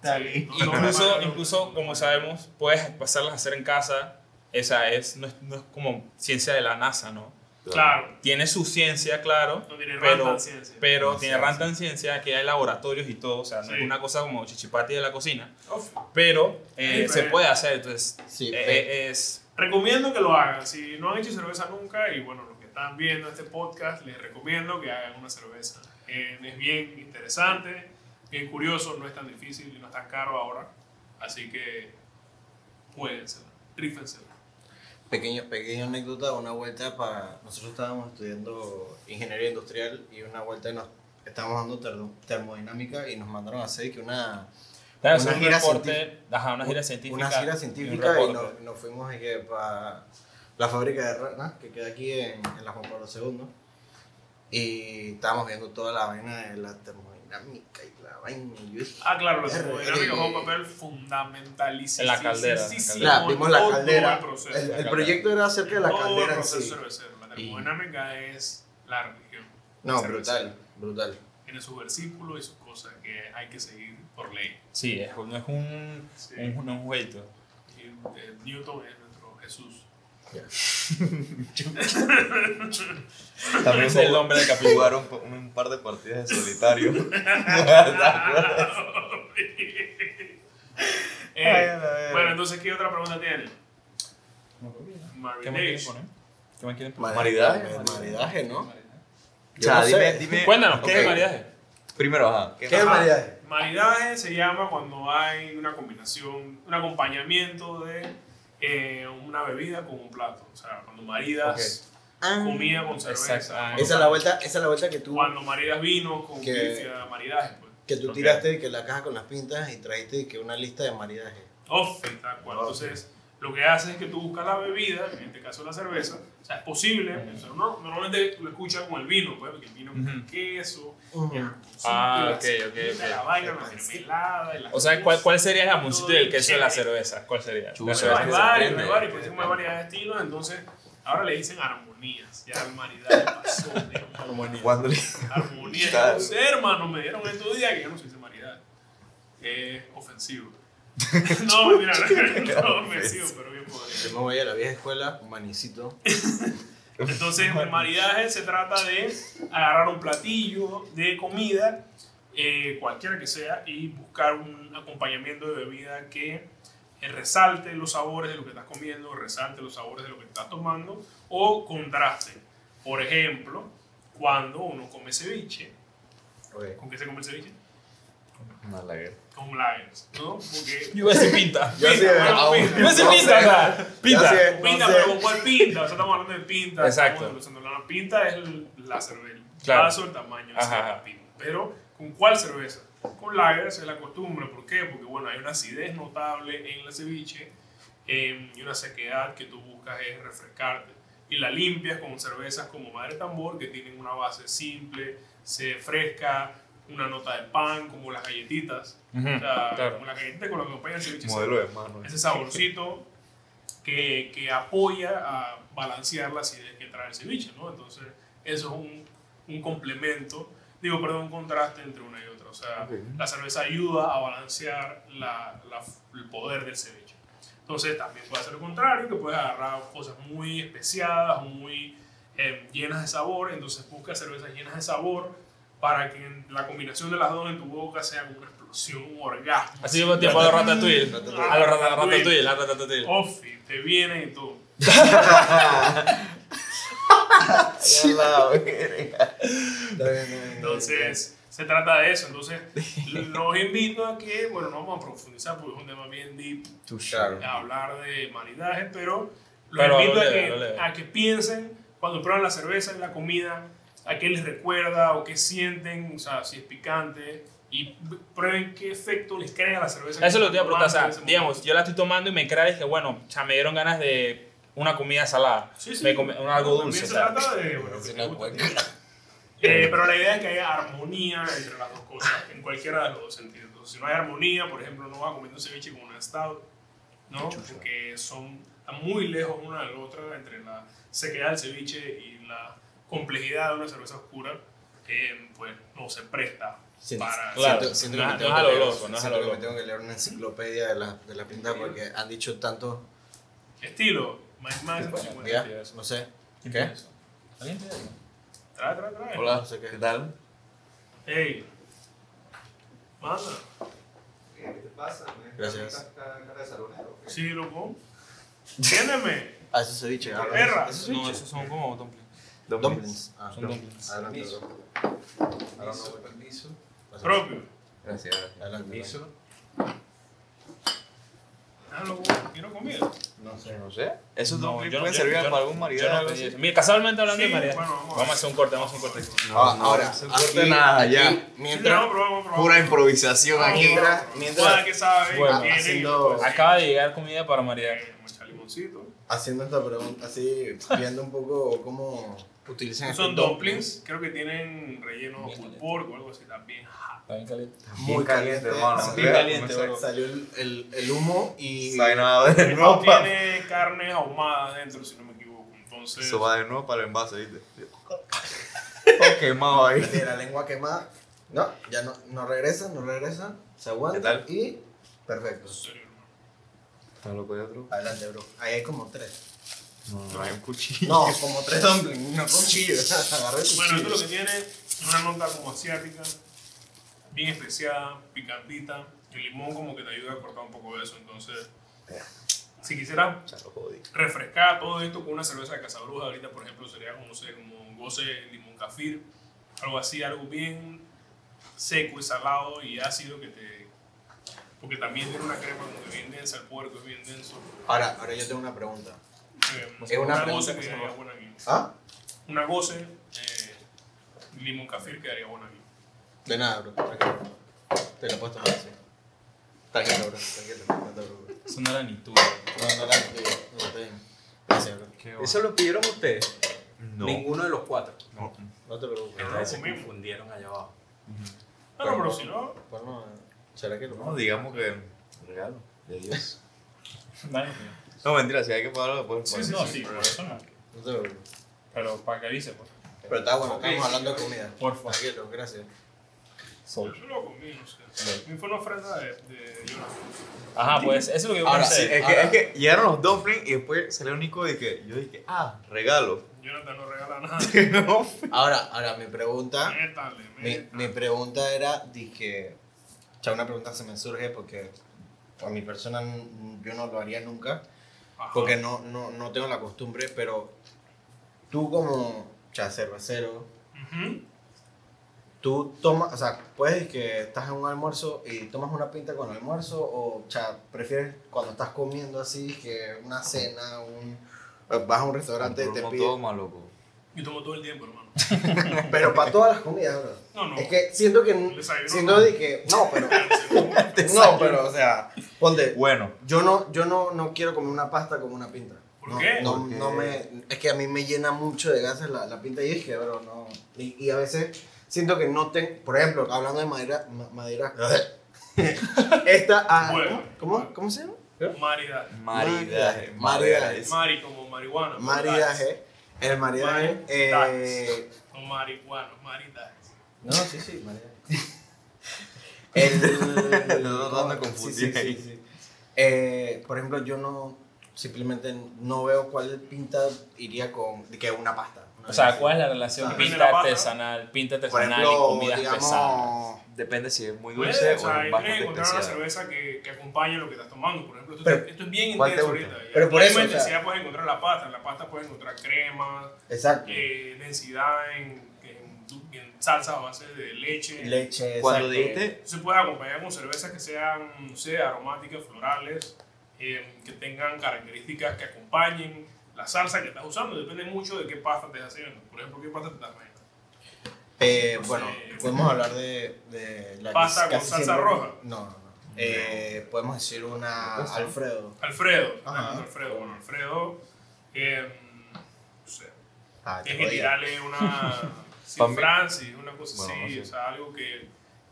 Sí, no Incluso, incluso, como sabemos, puedes pasarlas a hacer en casa. Esa es, no es, no es como ciencia de la NASA, ¿no? Claro. Tiene su ciencia, claro, No tiene pero, Rantan ciencia. pero No, tiene sí, rantan ciencia, que hay laboratorios y todo, o sea, no Sí. es una cosa como chichipati de la cocina, Uf. pero eh, Sí, se pero- puede hacer, entonces Sí, eh, eh, es... Recomiendo que lo hagan. Si no han hecho cerveza nunca, y bueno, los que están viendo este podcast, les recomiendo que hagan una cerveza. Eh, es bien interesante, bien curioso, no es tan difícil y no es tan caro ahora. Así que, jueguensela, rífensela. Pequeño, pequeña anécdota, una vuelta para... Nosotros estábamos estudiando ingeniería industrial y una vuelta nos estábamos dando termo- termodinámica y nos mandaron a hacer que una, Claro, Una gira reporte, ajá, una gira científica. una gira científica y, nos, nos fuimos que para la fábrica de ranas que queda aquí en, en la Juan Pablo II y estábamos viendo toda la vaina de la termodinámica y la vaina y yo dije, Ah, claro, la Verga, termodinámica es un papel fundamentalísimo. En la caldera, Sí, sí, en sí, la la, como vimos la todo caldera el proceso. el, el caldera. proyecto era acerca de la Todo el caldera en proceso sí cervecero. La Y- termodinámica es la religión. no brutal brutal Tiene sus versículos y sus cosas que hay que seguir por ley. Sí, es, no es un, Sí. un, no es un jueguito. Y, eh, Newton es nuestro Jesús. También es el nombre del capítulo. Jugaron un, un par de partidas de solitario. [laughs] [laughs] Eh, bueno, entonces, ¿qué otra pregunta tiene? ¿Qué más quieren poner? ¿Qué más quieren poner? maridaje Maridaje. maridaje no O sea, no dime, dime. Cuéntanos, ¿qué Ok. es maridaje? Primero, ajá. ¿qué- ¿Qué es maridaje? Maridaje se llama cuando hay una combinación, un acompañamiento de eh, una bebida con un plato. O sea, cuando maridas comida con cerveza. Exacto. Ah, Cuando- esa es la vuelta esa es la vuelta que tú Cuando maridas vino con Que- bifia, maridaje, pues. que tú Ok. tiraste que la caja con las pintas y trajiste que una lista de maridaje tal cual. Entonces, lo que hace es que tú buscas la bebida, en este caso la cerveza, o sea, es posible, o sea, uno normalmente lo escucha con el vino, pues, porque el vino con el queso, Ujú. el jamoncito, Ah, la ok, ok, ok. la vaina, la El mermelada, y la O sea, ¿cuál, cuál sería el jamoncito y el queso de la cerveza? ¿Cuál sería? Chuta, La Hay varios, hay varios, pues, depende. hay varios estilos, entonces ahora le dicen armonías, ya el maridaje pasó, digamos. Cuando le- Armonía. No sé, hermano, me dieron estos días que yo no sé si maridaje. Es ofensivo. [laughs] no, mentira, [laughs] no, no ofensivo, pero bien podrido. yo me voy a la vieja escuela manicito Entonces, el maridaje se trata de agarrar un platillo de comida, eh, cualquiera que sea, y buscar un acompañamiento de bebida que eh, resalte los sabores de lo que estás comiendo, resalte los sabores de lo que estás tomando, o contraste. Por ejemplo, cuando uno come ceviche, Ok. ¿con qué se come el ceviche? Una lager. Con lagers, ¿no? Porque Yo voy a decir pinta. [laughs] Yo Pinta, bueno, ah, pinta. Yo voy a decir pinta, o sea, pinta. Sé. Pinta, No pero ¿con cuál pinta? O sea, estamos hablando de pinta. Exacto. La pinta es el- la cerveza, el Claro. vaso, el tamaño, Ajá, así, la pinta. Pero, ¿con cuál cerveza? Con lagers es la costumbre. ¿Por qué? Porque, bueno, hay una acidez notable en el ceviche eh, y una sequedad que tú buscas es refrescarte. Y la limpias con cervezas como Madre Tambor, que tienen una base simple, se fresca, una nota de pan, como las galletitas. Ujú, O sea, claro. como la galletita con la que acompaña el ceviche. Modelo de mano. ese saborcito que, que apoya a balancear la acidez que trae el ceviche, ¿no? Entonces, eso es un, un complemento, digo, perdón, un contraste entre una y otra. O sea, Ok. la cerveza ayuda a balancear la, la- el poder del ceviche. Entonces, también puede ser lo contrario, que puedes agarrar cosas muy especiadas, muy eh, llenas de sabor, entonces busca cervezas llenas de sabor para que la combinación de las dos en tu boca sea como una explosión, un orgasmo. Así como tiempo a los ratatouille. A los rata- ratatouille, a los ratatouille. Ofi, te viene y todo. Ya la verga. Entonces, se trata de eso. Entonces, los invito a que, bueno, no vamos a profundizar porque es un tema bien deep, Claro. a hablar de maridaje, pero los Pero invito lo a, que, a que piensen cuando prueban la cerveza y la comida, a qué les recuerda o qué sienten, o sea, si es picante, y prueben qué efecto les crea la cerveza. Eso es lo te iba a preguntar. O sea, digamos, yo la estoy tomando y me crea y dije, bueno, o sea, me dieron ganas de una comida salada. Sí, sí. Me come- un algo dulce. se trata de, bueno, que. Eh, pero la idea es que haya armonía entre las dos cosas, en cualquiera de los dos sentidos. Entonces, si no hay armonía, por ejemplo, no vas comiendo un ceviche con una stout, ¿no? Porque son están muy lejos una de la otra entre la sequedad del ceviche y la complejidad de una cerveza oscura, eh, pues no se presta Sí, para... Claro. Siento, siento No que es- me tengo no que lo leer- loco, no es a siento lo que me tengo que leer una enciclopedia de la, de la pinta porque han dicho tanto. Estilo, más, más Ya, no sé. ¿Qué? ¿Alguien algo? Trae, trae, trae. Hola, No sé qué. ¿qué tal? Ey. Manda. ¿Qué te pasa? ¿Me Gracias. cara de salonero? Sí, loco. Entiéndeme. Ah, eso. ¿Qué ah, perra? Es No, esos son como dumplings. Dumplings. Ah, Son dumplings. Adelante, Permiso. Permiso, permiso. Propio. Gracias. Adelante, Permiso. Ah, loco. Quiero comida. No sé. No sé. ¿Esos No, dumplings yo no- pueden yo- servir yo no- para algún Yo maridaje o no algo pedí así? eso. Mira, casualmente hablando Sí, de María. bueno, vamos a vamos a hacer un corte, vamos a hacer un corte. Ah, no, ahora, no se aquí- corte nada, aquí, ya. Sí, Mientras. Pura improvisación aquí. mientras- mientras- Cada que sabe, Bueno, tiene, haciendo- pues, Acaba de llegar comida para María. eh, Vamos a echar limoncito. haciendo esta pregunta, así, viendo un poco cómo utilizan Son dumplings. Creo que tienen relleno pork o algo así. Está bien caliente. Muy caliente, hermano. Bien caliente, No bro. Salió el, el, el humo y. Sabe nada de nuevo. tiene carne ahumada dentro, si no me equivoco. Entonces, Eso va de nuevo para el envase, ¿viste? [laughs] Todo quemado ahí. La lengua quemada. No, ya no, no regresa, no regresa. Se aguanta. ¿Qué tal? Y. Perfecto. en serio, hermano. ¿Está loco de otro? Adelante, bro. Ahí hay como tres. No, hay un cuchillo. No, como tres dumplings, no cuchillo. [laughs] Agarré el Bueno, esto cuchillo. lo que tiene es una nota como asiática, bien especiada, picantita. El limón como que te ayuda a cortar un poco de eso. Entonces, si jodí. refrescar todo esto con una cerveza de Casabruja, ahorita por ejemplo sería como, no sé, como un goce limón cafir, algo así, algo bien seco y salado y ácido que te... Porque también tiene una crema como que bien densa, el puerco es bien denso. Ahora, ahora yo tengo una pregunta. Eh, Es una pregunta goce que quedaría buena aquí. ¿Ah? Una goce eh, limón cafir quedaría buena aquí. De nada, bro. Tranquilo. Te lo puedes tomar así. Tranquilo, bro. Tranquilo. No te preocupes. Eso no era ni tuyo. No, no. No, está bien. Gracias, bro. ¿Eso lo pidieron ustedes? No. Ninguno de los cuatro. No. No te preocupes. Pero vez se confundieron allá abajo. Ah, no, pero si no, Pues no, ¿será que lo No, digamos que regalo de Dios. [laughs] Dale, No, mentira, si hay que pagarlo después. Sí, sí, No, sí, por eso no. No te preocupes. Pero para que avise, pues. Pero está bueno, estamos hablando de comida. Por favor. Tranquilo, gracias. yo lo comí, no sé. A mí fue una ofrenda de, de Jonathan. Ajá, pues eso es lo que yo Ahora pensé. sí, es que, es que llegaron los dumplings y después salió Nico de que yo dije, ah, regalo. Jonathan no regala nada. [laughs] no. Ahora, ahora mi pregunta, Métale, mi, métale. mi pregunta era, dije, sea, una pregunta se me surge porque a mi persona yo no lo haría nunca. Porque no, no, no tengo la costumbre, pero tú como cha, cervecero, Ujú. tú tomas, o sea, puedes que estás en un almuerzo y tomas una pinta con el almuerzo o cha, prefieres cuando estás comiendo así que una cena, un, vas a un restaurante y te no pides, toma, loco. Yo tomo todo el tiempo, hermano. [laughs] pero para todas las comidas, bro. No, no. Es que siento que, Desayuno, siento de que, no, pero, [laughs] [laughs] no, pero, o sea, ponte, Bueno, yo no, yo no, no quiero comer una pasta como una pinta. ¿Por no, qué? No, no me, es que a mí me llena mucho de gases la, la pinta y es que, bro, no. Y, y a veces siento que no tengo, por ejemplo, hablando de madera, ma- madera, esta, ah, Bueno. ¿cómo, ¿cómo se llama? Maridaje. maridaje. Maridaje. Mari como marihuana. Maridaje. El maridaje, eh, Maridaje. O marihuana, maridaje. no, sí, sí, maridaje. [laughs] El, tratando de sí, confundir sí, sí, sí. Eh, por ejemplo, yo no, simplemente no veo cuál pinta iría con, que una pasta. O sea, ¿cuál es la relación pinta pasta. artesanal, pinta artesanal y ejemplo, pesadas? digamos, Depende si es muy Puede, dulce o sea, o bastante encontrar una cerveza que, que acompañe lo que estás tomando. Por ejemplo, esto, Pero, esto es bien ¿cuál te intenso ahorita. Pero por eso, Obviamente, o sea- puedes encontrar la pasta, en la pasta puedes encontrar crema, exacto. eh, densidad en, en, en salsa a base de leche. Leche, Cuando exacto. dijiste, Se puede acompañar con cervezas que sean, no sé, aromáticas, florales, eh, que tengan características que acompañen la salsa que estás usando. Depende mucho de qué pasta estés haciendo. Por ejemplo, qué pasta te estás haciendo. Eh, No bueno, sé. podemos hablar de, de la ¿Pasta con salsa siempre- roja? No, no, no. Eh, podemos decir una Alfredo. Alfredo. Ajá. ah, Alfredo. Bueno, Alfredo. eh, no sé. Ah, Tienes que tirarle una [laughs] mí- Francis, una cosa Bueno, así, no sé. o sea, algo que,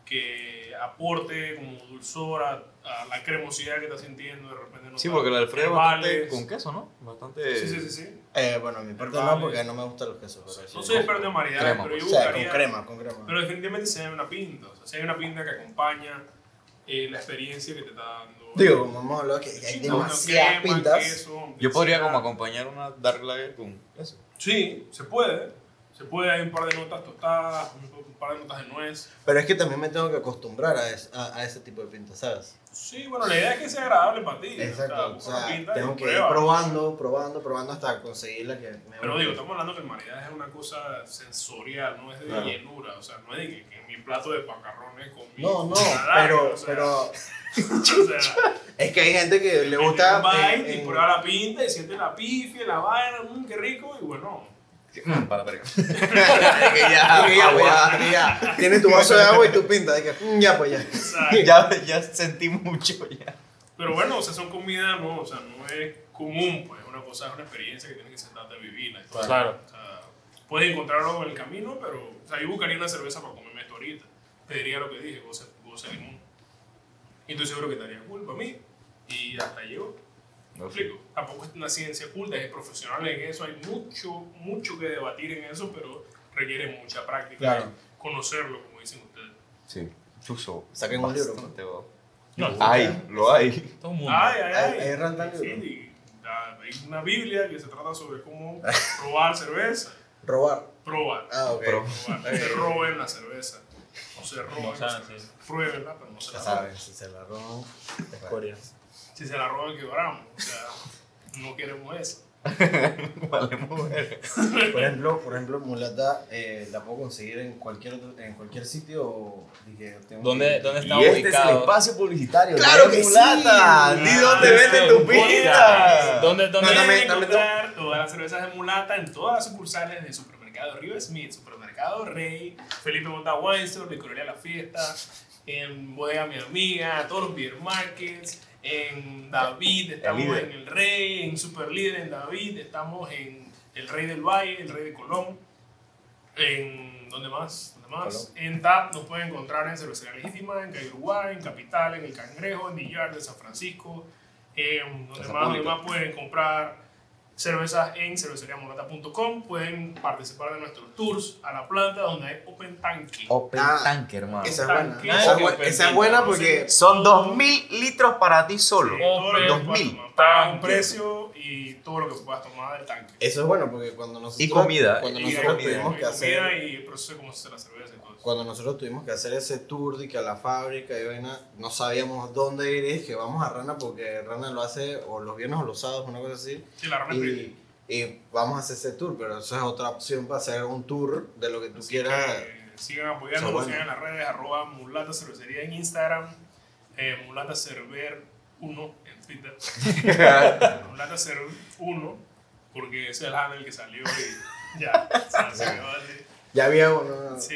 que aporte como dulzor a, a la cremosidad que estás sintiendo de repente. no sí, porque el Alfredo es bastante con queso, ¿no? Bastante... Sí, sí, sí, sí. Eh, bueno, mi parte no, porque no me gustan los quesos. pero sí. No soy experto en maridaje, crema, pero yo O sea, con crema, con crema. Pero definitivamente si hay una pinta, o sea, si hay una pinta que acompaña eh, la experiencia que te está dando. Digo, como hemos hablado, que hay Sí, demasiadas crema, pintas. queso, Yo podría como acompañar una Dark Lager con eso. Sí, se puede. Se puede, hay un par de notas tostadas, un par de notas de nuez. Pero es que también me tengo que acostumbrar a, es- a, a ese tipo de pinta, ¿sabes? Sí, bueno, la idea es que sea agradable para ti. Exacto. O O sea, sea, pinta y tengo que ir prueba. probando, probando, probando hasta conseguir la que me Pero digo, estamos hablando que el maridaje es una cosa sensorial, no es de Claro. llenura. O sea, no es de que, que mi plato de macarrones con mi No, no, pero, o sea, pero [laughs] o sea, es que hay gente que le gusta. en- y en- prueba la pinta y siente la pifia, la vaina, mmm, qué rico, y bueno. Para la verga. [laughs] [laughs] Que ya, que ya. Tienes tu vaso de agua y tu pinta. De que, mm, ya, pues ya. [laughs] ya, ya sentí mucho ya. Pero bueno, o sea, son comidas, no, o sea, no es común, pues, una cosa, es una experiencia que tienes que sentarte a vivirla. todo. Claro. O sea, puedes encontrarlo en el camino, pero, o sea, yo buscaría una cerveza para comerme esto ahorita. Pediría lo que dije, goce, goce limón. Y estoy seguro que estaría cool para mí. Y hasta llegó. ¿Me explico? Tampoco es una ciencia oculta, es profesional en eso, hay mucho, mucho que debatir en eso, pero requiere mucha práctica. Claro. Conocerlo, como dicen ustedes. Sí. Chuso. Saquen un libro. No, Hay, lo hay. todo el mundo. Ay, ay, Hay- ay. hay Sí, hay una Biblia que se trata sobre cómo [laughs] probar cerveza. Robar. Probar. Ah, ok. Pro- probar. [laughs] No se roben la cerveza. No se roben No saben, cerveza. Pruébenla, pero no se la roben. saben, si se la roban. Corea. Si se la roban, quebramos. O sea, no queremos eso. [laughs] Vale, mujer. Por ejemplo, por ejemplo, mulata eh, la puedo conseguir en cualquier otro- en cualquier sitio. o- que tengo ¿Dónde, que- dónde Y está este es el ubicado? espacio publicitario. ¡Claro que sí! Mulata. Di Ah, dónde este vende tu pinta. ¿Dónde, dónde? No, dame- Pueden dame encontrar todas las cervezas de mulata en todas las sucursales de Supermercado Río Smith, Supermercado Rey, Felipe Monta Store, Licorería La Fiesta, en Bodega Mi Amiga, todos los beer markets, en David, estamos en El Rey, en Super Líder en David, estamos en El Rey del Valle, El Rey de Colón, en ¿dónde más? ¿Dónde más? En TAP nos pueden encontrar en Cervecería Legítima, en Calle Uruguay, en Capital, en El Cangrejo, en Villar de San Francisco, en donde más, donde más pueden comprar cervezas en cerveceriamolata.com, pueden participar de nuestros tours a la planta donde hay Open Tanque. Open Ah, Tank, hermano. Esa es buena. Tanque. Esa es, bu- Tanque, esa es buena tanque. porque. Son 2000 litros para ti solo. Sí, todo lo que Open puedas 2000. tomar. Paga un Tanque. precio y todo lo que puedas tomar del tanque. Eso es bueno porque cuando nosotros. Y comida, Cuando y nosotros comida. tuvimos y que hacer. comida y el proceso de cómo se hace la cerveza y todo eso. Cuando nosotros tuvimos que hacer ese tour de que a la fábrica y vaina, no sabíamos dónde ir y es que vamos a Rana porque Rana lo hace o los viernes o los sábados, una cosa así. Sí, la es pretty. Y, vamos a hacer ese tour, pero eso es otra opción para hacer un tour de lo que tú Así quieras. que sigan apoyando, bueno. sigan en las redes, arroba mulata cervecería en Instagram, eh, mulata server 1 Twitter, mulata server 1, porque ese es el handle que salió y ya, se quedó así. Ya había uno. Sí,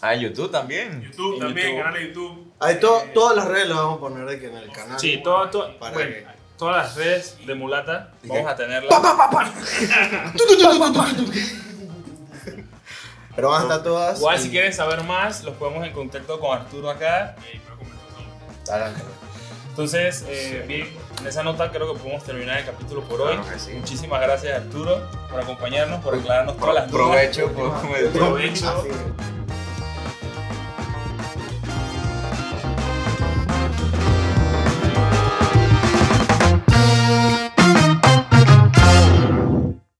Ah, YouTube también. YouTube En también, YouTube. canal de YouTube. Ahí to- Eh, todas las redes las vamos a poner de que en el canal. Sí, todo, todo- Para bueno, que- todas las redes de Mulata ¿Y vamos a tenerlas. Pero van a estar todas. Igual en- si quieren saber más, los ponemos en contacto con Arturo acá. Adelante. Entonces, eh, bien, en esa nota creo que podemos terminar el capítulo por hoy. Claro que sí. Muchísimas gracias Arturo por acompañarnos, por aclararnos todas las dudas. Provecho por [laughs] Provecho.